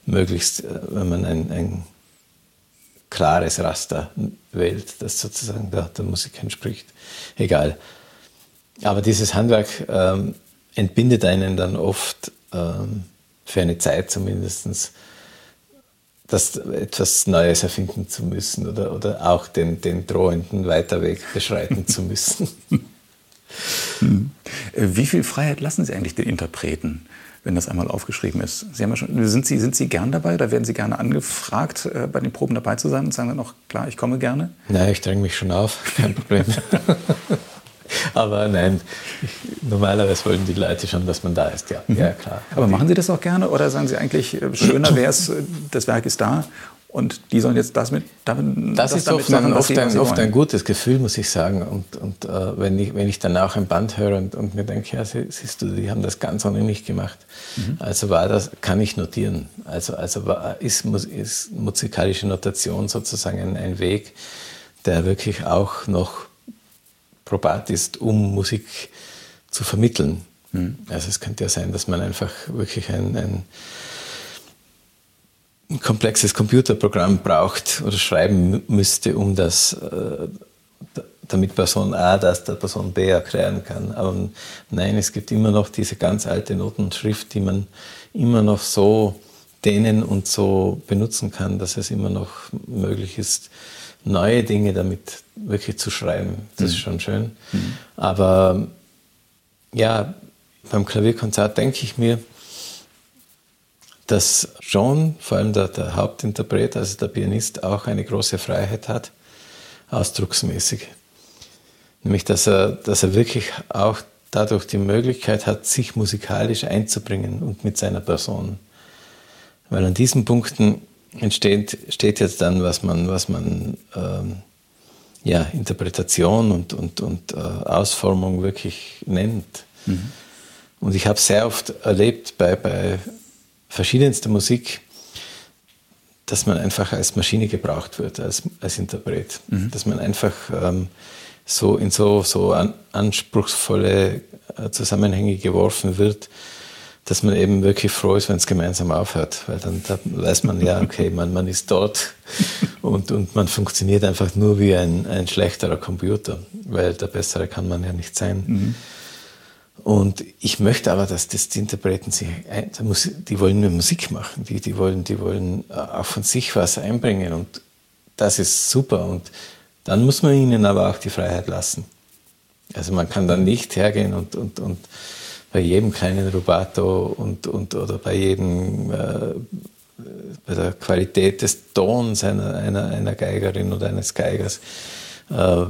möglichst, äh, wenn man ein, ein klares Raster wählt, das sozusagen der, der Musik entspricht. Egal. Aber dieses Handwerk ähm, entbindet einen dann oft ähm, für eine Zeit zumindest das etwas Neues erfinden zu müssen oder, oder auch den, den drohenden Weiterweg beschreiten zu müssen. *laughs* Hm. Wie viel Freiheit lassen Sie eigentlich den Interpreten, wenn das einmal aufgeschrieben ist? Sie ja schon, sind, Sie, sind Sie gern dabei oder werden Sie gerne angefragt, äh, bei den Proben dabei zu sein und sagen dann auch, klar, ich komme gerne? Nein, ich dränge mich schon auf, kein Problem. *laughs* Aber nein, normalerweise wollen die Leute schon, dass man da ist, ja. Mhm. ja klar. Aber machen Sie das auch gerne oder sagen Sie eigentlich, äh, schöner wäre es, äh, das Werk ist da und die sollen jetzt das mit damit Das, das ist oft, machen, oft, ein, oft ein, gutes Gefühl, muss ich sagen. Und, und äh, wenn, ich, wenn ich dann auch ein Band höre und, und mir denke, ja, siehst du, die haben das ganz ohne mich gemacht. Mhm. Also war das, kann ich notieren. Also, also war, ist, ist musikalische Notation sozusagen ein, ein Weg, der wirklich auch noch probat ist, um Musik zu vermitteln. Mhm. Also es könnte ja sein, dass man einfach wirklich ein, ein, ein komplexes Computerprogramm braucht oder schreiben müsste, um das, äh, damit Person A das der Person B erklären kann. Aber nein, es gibt immer noch diese ganz alte Notenschrift, die man immer noch so dehnen und so benutzen kann, dass es immer noch möglich ist, neue Dinge damit wirklich zu schreiben. Das mhm. ist schon schön. Mhm. Aber ja, beim Klavierkonzert denke ich mir, dass John, vor allem der, der, Hauptinterpret, also der Pianist, auch eine große Freiheit hat, ausdrucksmäßig. Nämlich, dass er, dass er wirklich auch dadurch die Möglichkeit hat, sich musikalisch einzubringen und mit seiner Person. Weil an diesen Punkten entsteht steht jetzt dann, was man, was man ähm, ja, Interpretation und, und, und äh, Ausformung wirklich nennt. Mhm. Und ich habe sehr oft erlebt bei, bei verschiedenster Musik, dass man einfach als Maschine gebraucht wird, als, als Interpret. Mhm. Dass man einfach ähm, so in so, so an, anspruchsvolle äh, Zusammenhänge geworfen wird, dass man eben wirklich froh ist, wenn es gemeinsam aufhört, weil dann, dann, weiß man ja, okay, man, man ist dort und, und man funktioniert einfach nur wie ein, ein schlechterer Computer, weil der bessere kann man ja nicht sein. Mhm. Und ich möchte aber, dass das die Interpreten sich, die wollen nur Musik machen, die, die, wollen, die wollen äh, auch von sich was einbringen und das ist super. Und dann muss man ihnen aber auch die Freiheit lassen. Also man kann dann nicht hergehen und, und, und bei jedem kleinen Rubato und, und, oder bei jedem, äh, bei der Qualität des Tons einer, einer, einer Geigerin oder eines Geigers äh,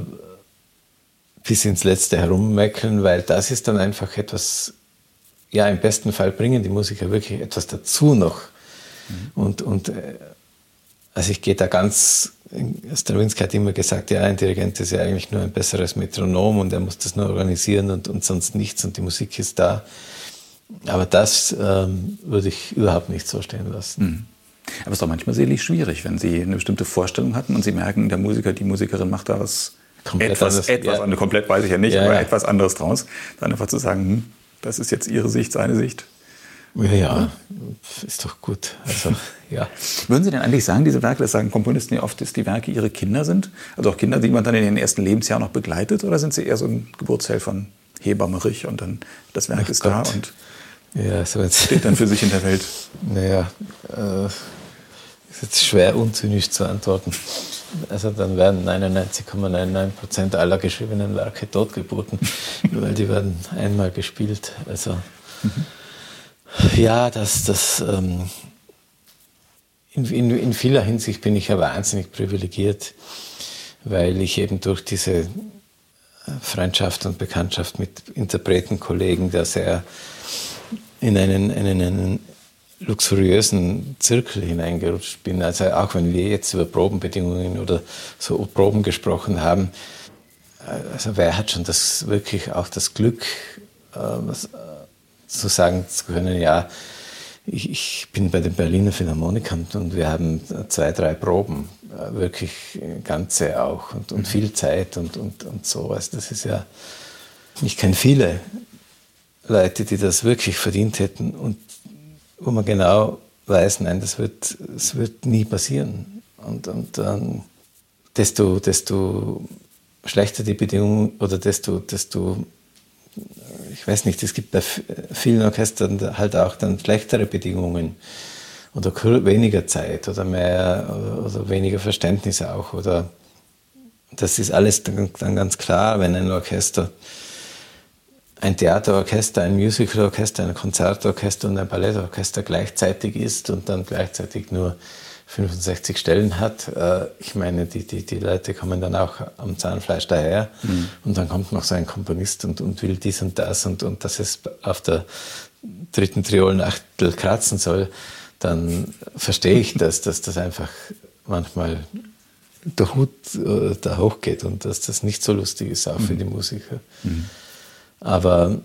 bis ins Letzte herummeckern, weil das ist dann einfach etwas, ja, im besten Fall bringen die Musiker wirklich etwas dazu noch. Mhm. Und, und äh, also ich gehe da ganz, Stravinsky hat immer gesagt, ja, ein Dirigent ist ja eigentlich nur ein besseres Metronom und er muss das nur organisieren und, und sonst nichts und die Musik ist da. Aber das ähm, würde ich überhaupt nicht so stehen lassen. Mhm. Aber es ist doch manchmal seelisch schwierig, wenn Sie eine bestimmte Vorstellung hatten und Sie merken, der Musiker, die Musikerin macht da was komplett etwas, anders. etwas ja. komplett weiß ich ja nicht, ja, aber ja. etwas anderes draus. Dann einfach zu sagen, hm, das ist jetzt Ihre Sicht, seine Sicht. Ja, ja, ist doch gut. Also, *laughs* ja. Würden Sie denn eigentlich sagen, diese Werke, das sagen Komponisten ja oft, dass die Werke ihre Kinder sind? Also auch Kinder, die man dann in den ersten Lebensjahren noch begleitet? Oder sind sie eher so ein Geburtsheld von Hebammerich und dann das Werk Ach ist Gott. da und ja, so steht dann für sich in der Welt? *laughs* Naja, äh, ist jetzt schwer unzynisch zu antworten. Also dann werden 99,99 Prozent aller geschriebenen Werke Totgeburten, *laughs* weil die werden einmal gespielt. Also mhm. Ja, das, das ähm, in, in, in, vieler Hinsicht bin ich ja wahnsinnig privilegiert, weil ich eben durch diese äh, Freundschaft und Bekanntschaft mit Interpretenkollegen da sehr in einen, einen, einen luxuriösen Zirkel hineingerutscht bin. Also auch wenn wir jetzt über Probenbedingungen oder so Proben gesprochen haben, äh, also wer hat schon das wirklich auch das Glück, äh, zu sagen zu können, ja, ich, ich, bin bei den Berliner Philharmonikern und wir haben zwei, drei Proben, äh, wirklich ganze auch und, und viel Zeit und, und, und sowas. Das ist ja, ich kenne viele Leute, die das wirklich verdient hätten und wo man genau weiß, nein, das wird, das wird nie passieren. Und, und ähm, desto, desto schlechter die Bedingungen oder desto, desto, ich weiß nicht, es gibt bei vielen Orchestern halt auch dann schlechtere Bedingungen oder weniger Zeit oder mehr oder, weniger Verständnis auch. Oder das ist alles dann, dann ganz klar, wenn ein Orchester ein Theaterorchester, ein Musicalorchester, ein Konzertorchester und ein Ballettorchester gleichzeitig ist und dann gleichzeitig nur 65 Stellen hat. Äh, ich meine, die, die, die Leute kommen dann auch am Zahnfleisch daher mhm. und dann kommt noch so ein Komponist und, und will dies und das und, und dass es auf der dritten Triolenachtel kratzen soll, dann verstehe ich das, dass das einfach manchmal der Hut äh, da hochgeht und dass das nicht so lustig ist, auch mhm. für die Musiker. Mhm. Aber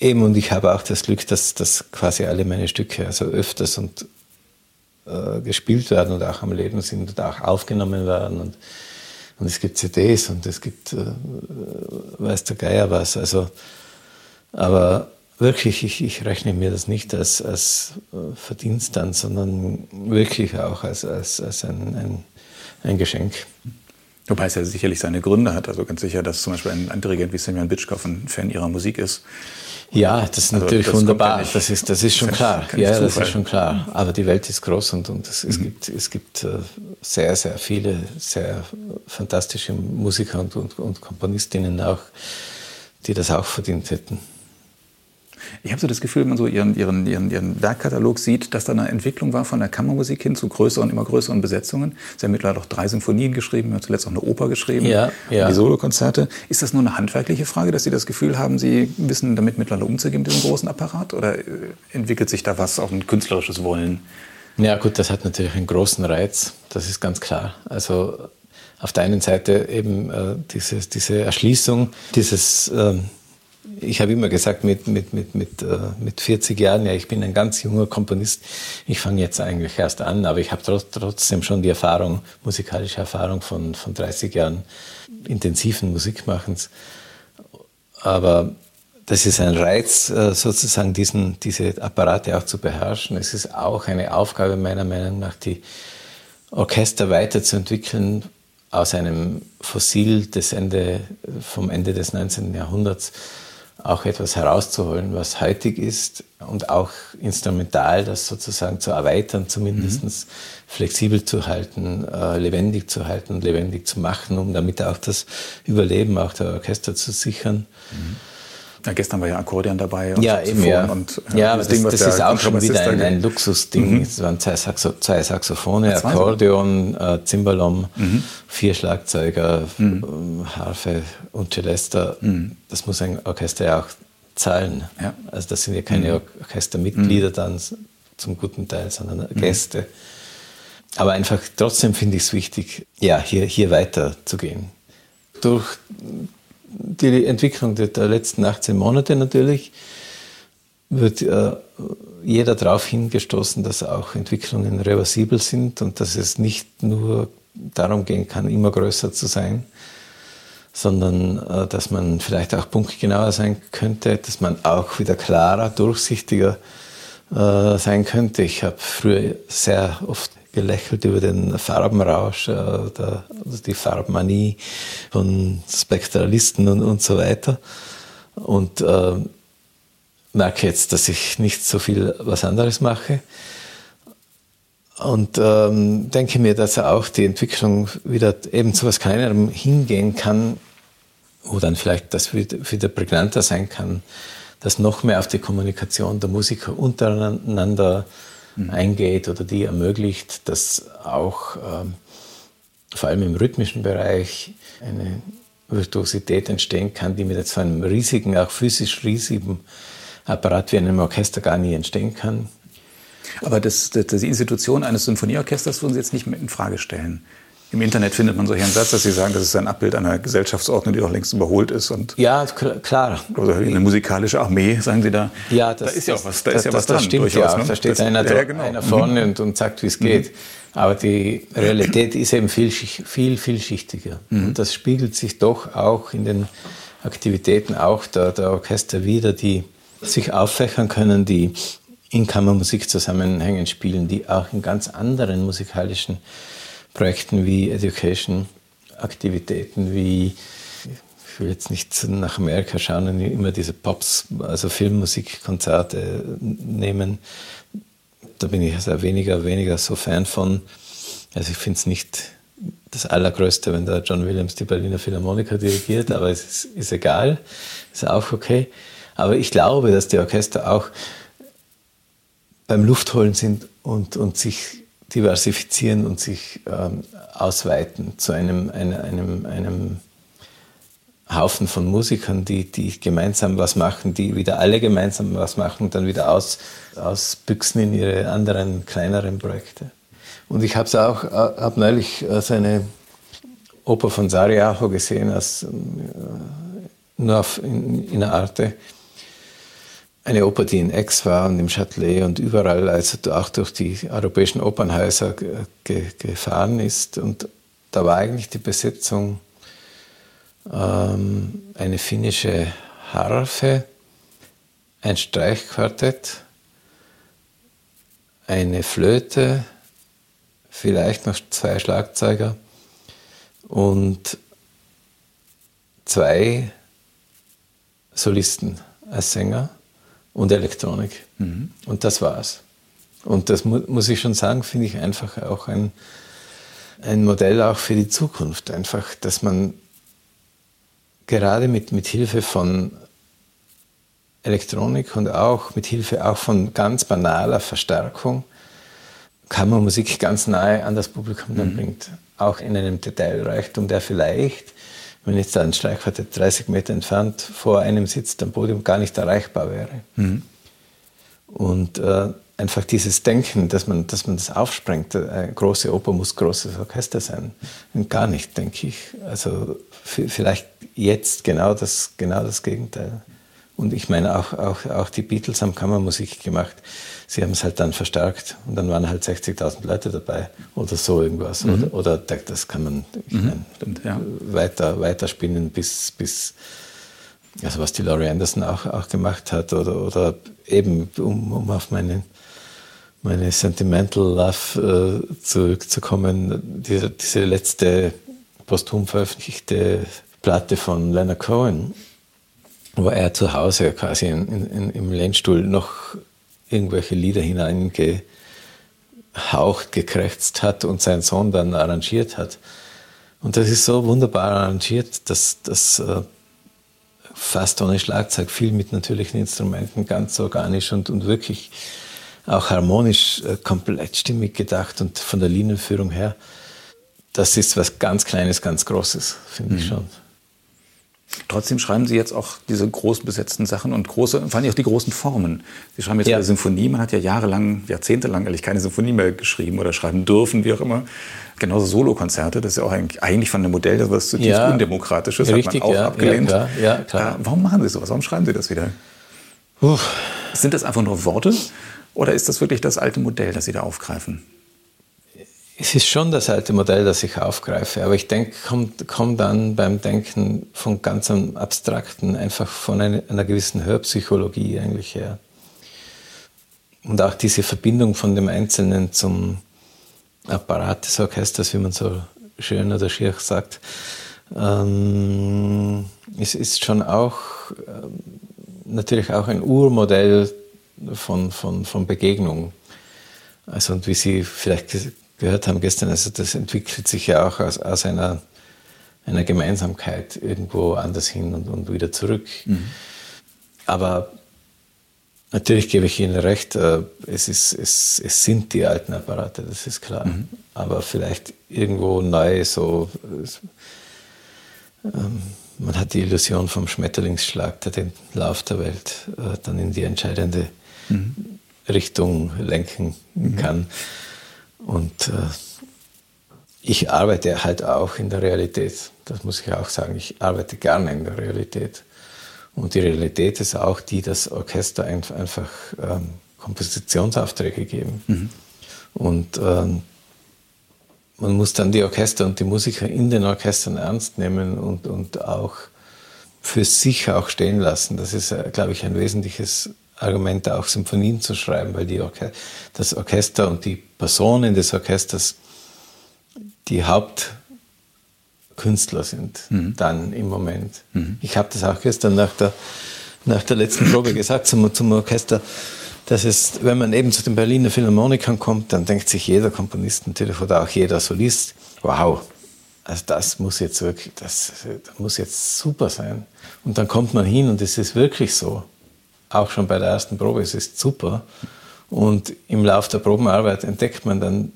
eben, und ich habe auch das Glück, dass, dass quasi alle meine Stücke also öfters und äh, gespielt werden und auch am Leben sind und auch aufgenommen werden. Und, und es gibt CDs und es gibt, äh, weiß der Geier was. Also, aber wirklich, ich, ich rechne mir das nicht als, als äh, Verdienst an, sondern wirklich auch als, als, als ein, ein, ein Geschenk. Wobei es ja sicherlich seine Gründe hat. Also ganz sicher, dass zum Beispiel ein, ein Dirigent wie Semyon Bitschkow ein Fan ihrer Musik ist. Ja, das ist also natürlich das wunderbar. Ja das, ist, das ist schon *laughs* klar. Ja, das ist schon klar. Aber die Welt ist groß und, und es, mhm. es gibt, es gibt äh, sehr, sehr viele, sehr fantastische Musiker und, und, und Komponistinnen auch, die das auch verdient hätten. Ich habe so das Gefühl, wenn man so ihren, ihren, ihren, ihren Werkkatalog sieht, dass da eine Entwicklung war von der Kammermusik hin zu größeren, immer größeren Besetzungen. Sie haben mittlerweile auch drei Symphonien geschrieben, haben zuletzt auch eine Oper geschrieben, ja, ja. die Solokonzerte. Ist das nur eine handwerkliche Frage, dass Sie das Gefühl haben, Sie wissen damit mittlerweile umzugehen mit diesem großen Apparat? Oder äh, entwickelt sich da was, auch ein künstlerisches Wollen? Ja gut, das hat natürlich einen großen Reiz, das ist ganz klar. Also auf der einen Seite eben äh, diese, diese Erschließung, dieses... Ähm, ich habe immer gesagt, mit, mit, mit, mit, äh, mit 40 Jahren, ja, ich bin ein ganz junger Komponist. Ich fange jetzt eigentlich erst an, aber ich habe trotzdem schon die Erfahrung, musikalische Erfahrung von, von 30 Jahren intensiven Musikmachens. Aber das ist ein Reiz, äh, sozusagen diesen, diese Apparate auch zu beherrschen. Es ist auch eine Aufgabe meiner Meinung nach, die Orchester weiterzuentwickeln aus einem Fossil des Ende, vom Ende des 19. Jahrhunderts auch etwas herauszuholen, was heutig ist und auch instrumental das sozusagen zu erweitern, zumindest mhm. flexibel zu halten, äh, lebendig zu halten und lebendig zu machen, um damit auch das Überleben auch der Orchester zu sichern. Mhm. Ja, gestern war ja Akkordeon dabei. Und ja, eben, ja. Und, äh, ja, das, Ding, das, ist auch schon wieder ein, ein Luxusding. Mhm. Es waren zwei, Saxo zwei Saxophone, zwei Akkordeon, äh, Cimbalom, mhm. vier Schlagzeuger, mhm. Äh, Harfe und Celesta. Mhm. Das muss ein Orchester ja auch zahlen. Ja. Also das sind ja keine mhm. Orchestermitglieder mhm. dann zum guten Teil, sondern Gäste. Aber einfach trotzdem finde ich es wichtig, ja, hier, hier weiter zu gehen. Durch die Entwicklung der, letzten 18 Monate natürlich wird äh, jeder darauf hingestoßen, dass auch Entwicklungen reversibel sind und dass es nicht nur darum gehen kann, immer größer zu sein, sondern äh, dass man vielleicht auch punktgenauer sein könnte, dass man auch wieder klarer, durchsichtiger äh, sein könnte. Ich habe früher sehr oft gelächelt über den Farbenrausch, äh, der, also die Farbmanie von Spektralisten und, und so weiter. Und äh, merke jetzt, dass ich nicht so viel was anderes mache. Und ähm, denke mir, dass auch die Entwicklung wieder eben zu was Kleinerem hingehen kann, wo dann vielleicht das wieder prägnanter sein kann, dass noch mehr auf die Kommunikation der Musiker untereinander mhm. eingeht oder die ermöglicht, dass auch ähm, vor allem im rhythmischen Bereich eine Virtuosität entstehen kann, die mit so einem riesigen, auch physisch riesigen Apparat wie einem Orchester gar nie entstehen kann. Aber das, das, die Institution eines Sinfonieorchesters würden Sie jetzt nicht in Frage stellen. Im Internet findet man solchen Satz, dass Sie sagen, das ist ein Abbild einer Gesellschaftsordnung, die doch längst überholt ist. Und ja, klar. Oder eine musikalische Armee, sagen Sie da. Ja, das, da ist ja auch was, da das, ist ja was das, das stimmt ja auch. Ne? Da steht das, einer, ja, genau. einer vorne mhm. und, und sagt, wie es geht. Mhm. Aber die Realität ist eben viel, viel vielschichtiger. Mhm. Und das spiegelt sich doch auch in den Aktivitäten auch der, der Orchester wieder, die sich auffächern können, die in Kammermusik zusammenhängen spielen, die auch in ganz anderen musikalischen Projekten wie Education-Aktivitäten, wie, ich will jetzt nicht nach Amerika schauen und immer diese Pops, also Filmmusikkonzerte nehmen. Da bin ich also weniger, weniger so Fan von. Also ich finde es nicht das Allergrößte, wenn der John Williams die Berliner Philharmoniker dirigiert, aber es ist, ist egal, ist auch okay. Aber ich glaube, dass die Orchester auch beim Luftholen sind und, und sich diversifizieren und sich ähm, ausweiten zu einem, einem, einem, einem Haufen von Musikern, die, die gemeinsam was machen, die wieder alle gemeinsam was machen dann wieder aus, ausbüchsen in ihre anderen, kleineren Projekte. Und ich habe auch, äh, habe neulich äh, seine Oper von Sariaho gesehen, als, äh, nur auf, in, in einer Arte eine Oper, die in Aix war und im Châtelet und überall, also auch durch die europäischen Opernhäuser ge gefahren ist. Und da war eigentlich die Besetzung ähm, eine finnische Harfe, ein Streichquartett, eine Flöte, vielleicht noch zwei Schlagzeuger und zwei Solisten als Sänger und Elektronik. Mhm. Und das war's. Und das mu muss ich schon sagen, finde ich einfach auch ein, ein Modell auch für die Zukunft. Einfach, dass man gerade mit, mit Hilfe von Elektronik und auch mit Hilfe auch von ganz banaler Verstärkung Kammermusik ganz nahe an das Publikum dann mhm. bringt. Auch in einem Detailreichtum, der vielleicht wenn jetzt ein Streichquartett 30 Meter entfernt vor einem sitzt am Podium, gar nicht erreichbar wäre. Mhm. Und äh, einfach dieses Denken, dass man, dass man das aufsprengt, eine große Oper muss großes Orchester sein. Und gar nicht, denke ich. Also vielleicht jetzt genau das, genau das Gegenteil. Und ich meine, auch, auch, auch die Beatles haben Kammermusik gemacht sie haben es halt dann verstärkt und dann waren halt 60.000 Leute dabei oder so irgendwas. Mhm. Oder, oder, das kann man mhm. meine, Stimmt, ja. weiter, weiter spinnen bis, bis also was die Laurie Anderson auch, auch gemacht hat oder, oder eben um, um auf meine, meine Sentimental Love äh, zurückzukommen, diese, diese letzte posthum veröffentlichte Platte von Leonard Cohen, wo er zu Hause quasi in, in, im Lehnstuhl noch irgendwelche Lieder hineingehaucht, gekrächzt hat und sein Sohn dann arrangiert hat. Und das ist so wunderbar arrangiert, dass das äh, fast ohne Schlagzeug, viel mit natürlichen Instrumenten, ganz organisch und, und wirklich auch harmonisch, äh, komplett stimmig gedacht und von der Linienführung her. Das ist was ganz Kleines, ganz Großes, finde mhm. ich schon. Trotzdem schreiben Sie jetzt auch diese groß besetzten Sachen und große, vor allem auch die großen Formen. Sie schreiben jetzt ja. eine Symphonie. Man hat ja jahrelang, jahrzehntelang eigentlich keine Symphonie mehr geschrieben oder schreiben dürfen, wie auch immer. Genauso Solokonzerte, das ist ja auch eigentlich von einem Modell, das was zutiefst ja. undemokratisches, Richtig, hat man auch ja, abgelehnt. Ja, klar, klar. Äh, warum machen Sie sowas? Warum schreiben Sie das wieder? Uff. Sind das einfach nur Worte oder ist das wirklich das alte Modell, das Sie da aufgreifen? Es ist schon das alte Modell, das ich aufgreife, aber ich denke, kommt, kommt dann beim Denken von ganz Abstrakten, einfach von einer, einer gewissen Hörpsychologie eigentlich her. Und auch diese Verbindung von dem Einzelnen zum Apparat des Orchesters, wie man so schön oder schier sagt, ähm, es ist schon auch ähm, natürlich auch ein Urmodell von, von, von Begegnung. Also und wie Sie vielleicht gehört haben gestern, also das entwickelt sich ja auch aus, aus einer, einer Gemeinsamkeit irgendwo anders hin und, und wieder zurück. Mhm. Aber natürlich gebe ich Ihnen recht, äh, es, ist, es, es sind die alten Apparate, das ist klar. Mhm. Aber vielleicht irgendwo neu so. Ähm, man hat die Illusion vom Schmetterlingsschlag, der den Lauf der Welt äh, dann in die entscheidende mhm. Richtung lenken mhm. kann. Und äh, ich arbeite halt auch in der Realität. Das muss ich auch sagen. Ich arbeite gerne in der Realität. Und die Realität ist auch die, dass Orchester einfach ähm, Kompositionsaufträge geben. Mhm. Und ähm, man muss dann die Orchester und die Musiker in den Orchestern ernst nehmen und, und auch für sich auch stehen lassen. Das ist, äh, glaube ich, ein wesentliches Argument, auch Symphonien zu schreiben, weil die Orche das Orchester und die Personen des Orchesters die Hauptkünstler sind, mhm. dann im Moment. Mhm. Ich habe das auch gestern nach der, nach der letzten Probe *clears throat* gesagt zum, zum Orchester, dass es, wenn man eben zu den Berliner Philharmonikern kommt, dann denkt sich jeder Komponist natürlich oder auch jeder Solist, wow, also das muss jetzt wirklich, das, das muss jetzt super sein. Und dann kommt man hin und es ist wirklich so auch schon bei der ersten Probe, es ist super. Und im Laufe der Probenarbeit entdeckt man dann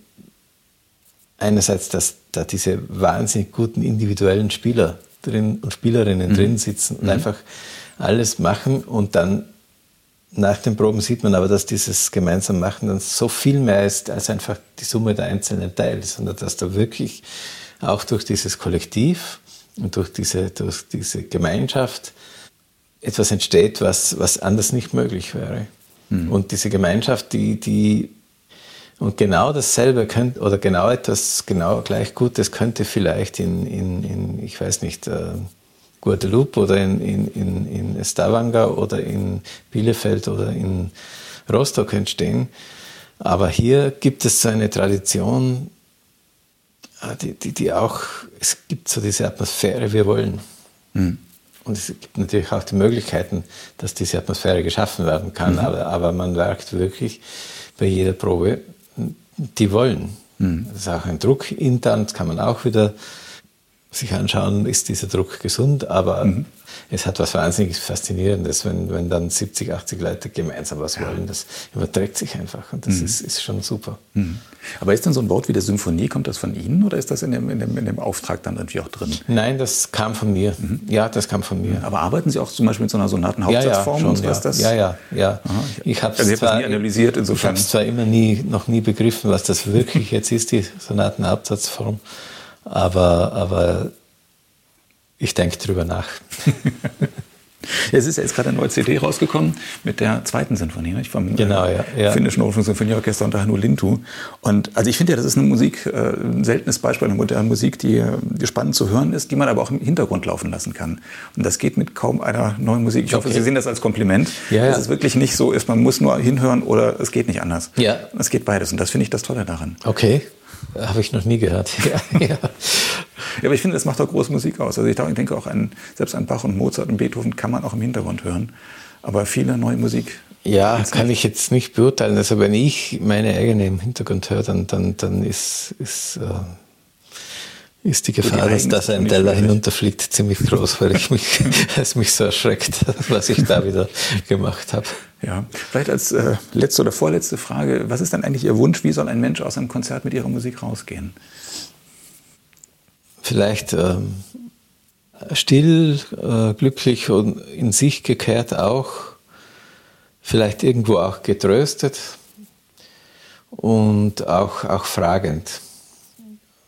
einerseits, dass da diese wahnsinnig guten individuellen Spieler drin und Spielerinnen mhm. drin sitzen und mhm. einfach alles machen und dann nach den Proben sieht man aber, dass dieses gemeinsam Machen dann so viel mehr ist als einfach die Summe der einzelnen Teile, sondern dass da wirklich auch durch dieses Kollektiv und durch diese, durch diese Gemeinschaft etwas entsteht, was, was anders nicht möglich wäre. Mhm. Und diese Gemeinschaft, die, die und genau dasselbe könnte, oder genau etwas, genau gleich Gutes könnte vielleicht in, in, in ich weiß nicht, äh, Guadeloupe oder in, in, in, in Stavanger oder in Bielefeld oder in Rostock entstehen. Aber hier gibt es so eine Tradition, äh, die, die, die auch, es gibt so diese Atmosphäre, wir wollen. Mhm. Und es gibt natürlich auch die Möglichkeiten, dass diese Atmosphäre geschaffen werden kann, mhm. aber, aber, man merkt wirklich bei jeder Probe, die wollen. Mhm. Das ist auch ein Druck intern, das kann man auch wieder sich anschauen, ist dieser Druck gesund, aber mhm es hat was wahnsinnig Faszinierendes, wenn, wenn dann 70, 80 Leute gemeinsam was ja. wollen. Das überträgt sich einfach und das mhm. ist, ist schon super. Mhm. Aber ist denn so ein Wort wie der Symphonie, kommt das von Ihnen oder ist das in dem, in dem, in dem Auftrag dann irgendwie auch drin? Nein, das kam von mir. Mhm. Ja, das kam von mir. Aber arbeiten Sie auch zum Beispiel mit so einer sonaten Hauptsatzform? Ja, ja, schon, ja. Das? ja, ja, ja. Ich habe also es zwar, analysiert insofern. Ich habe zwar immer nie, noch nie begriffen, was das wirklich *laughs* jetzt ist, die sonaten Hauptsatzform, aber, aber ich denke drüber nach. *laughs* es ist jetzt gerade eine neue CD rausgekommen mit der zweiten Sinfonie nicht? vom genau, ja, ja. finnischen Rundfunksinfonieorchester unter Hannu Lintu. Und also ich finde ja, das ist eine Musik, äh, ein seltenes Beispiel einer modernen Musik, die, die spannend zu hören ist, die man aber auch im Hintergrund laufen lassen kann. Und das geht mit kaum einer neuen Musik. Ich hoffe, okay. Sie sehen das als Kompliment, ja, ja. dass es wirklich nicht so ist, man muss nur hinhören oder es geht nicht anders. Ja. Es geht beides und das finde ich das Tolle daran. Okay. Habe ich noch nie gehört. *laughs* Ja, ja. ja, aber ich finde, das macht auch große Musik aus. Also ich denke auch an, selbst an Bach und Mozart und Beethoven kann man auch im Hintergrund hören. Aber viele neue Musik. Ja, kann ich jetzt nicht beurteilen. Also wenn ich meine eigene im Hintergrund höre, dann, dann, dann ist, ist, äh, ist die Gefahr, die dass da ein Teller hinunterfliegt, ziemlich groß, weil ich mich, *laughs* es mich so erschreckt, *laughs* was ich da wieder gemacht habe. Ja, vielleicht als äh, letzte oder vorletzte Frage, was ist dann eigentlich Ihr Wunsch? Wie soll ein Mensch aus einem Konzert mit Ihrer Musik rausgehen? Vielleicht ähm, still, äh, glücklich und in sich gekehrt auch, vielleicht irgendwo auch getröstet und auch, auch fragend.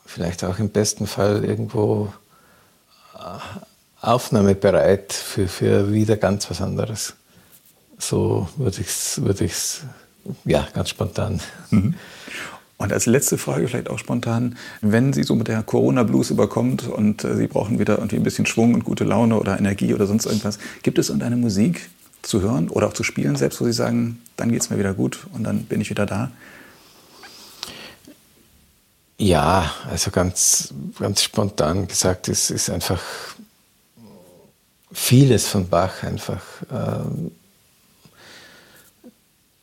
Vielleicht auch im besten Fall irgendwo äh, aufnahmebereit für, für wieder ganz was anderes. So würde ich es, würde ich's, ja, ganz spontan. Mhm. Und als letzte Frage vielleicht auch spontan, wenn Sie so mit der Corona-Blues überkommt und äh, Sie brauchen wieder irgendwie ein bisschen Schwung und gute Laune oder Energie oder sonst irgendwas, gibt es irgendeine Musik zu hören oder auch zu spielen selbst, wo Sie sagen, dann geht es mir wieder gut und dann bin ich wieder da? Ja, also ganz, ganz spontan gesagt, es ist einfach vieles von Bach einfach. Ähm,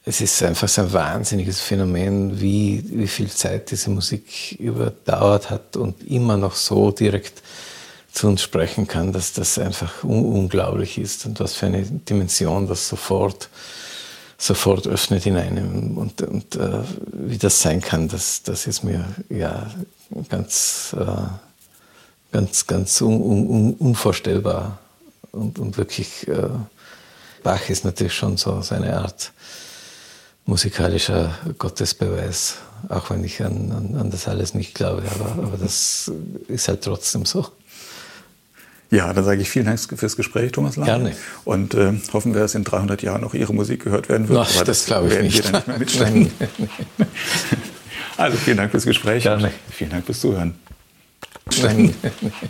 es ist einfach so ein wahnsinniges Phänomen, wie, wie viel Zeit diese Musik überdauert hat und immer noch so direkt zu uns sprechen kann, dass das einfach un unglaublich ist und was für eine Dimension das sofort, sofort öffnet in einem und, und äh, wie das sein kann, das, das ist mir ja ganz, äh, ganz, ganz un un unvorstellbar und, und wirklich, äh, Bach ist natürlich schon so seine Art musikalischer Gottesbeweis, auch wenn ich an, an, an das alles nicht glaube, aber, aber das ist halt trotzdem so. Ja, dann sage ich vielen Dank fürs Gespräch, Thomas Lang. Gerne. Und äh, hoffen wir, dass in 300 Jahren noch Ihre Musik gehört werden wird. Ach, aber das, das glaube ich nicht. Wir dann nicht mehr *laughs* mitschneiden. *laughs* also vielen Dank fürs Gespräch. Gerne. Vielen Dank fürs Zuhören.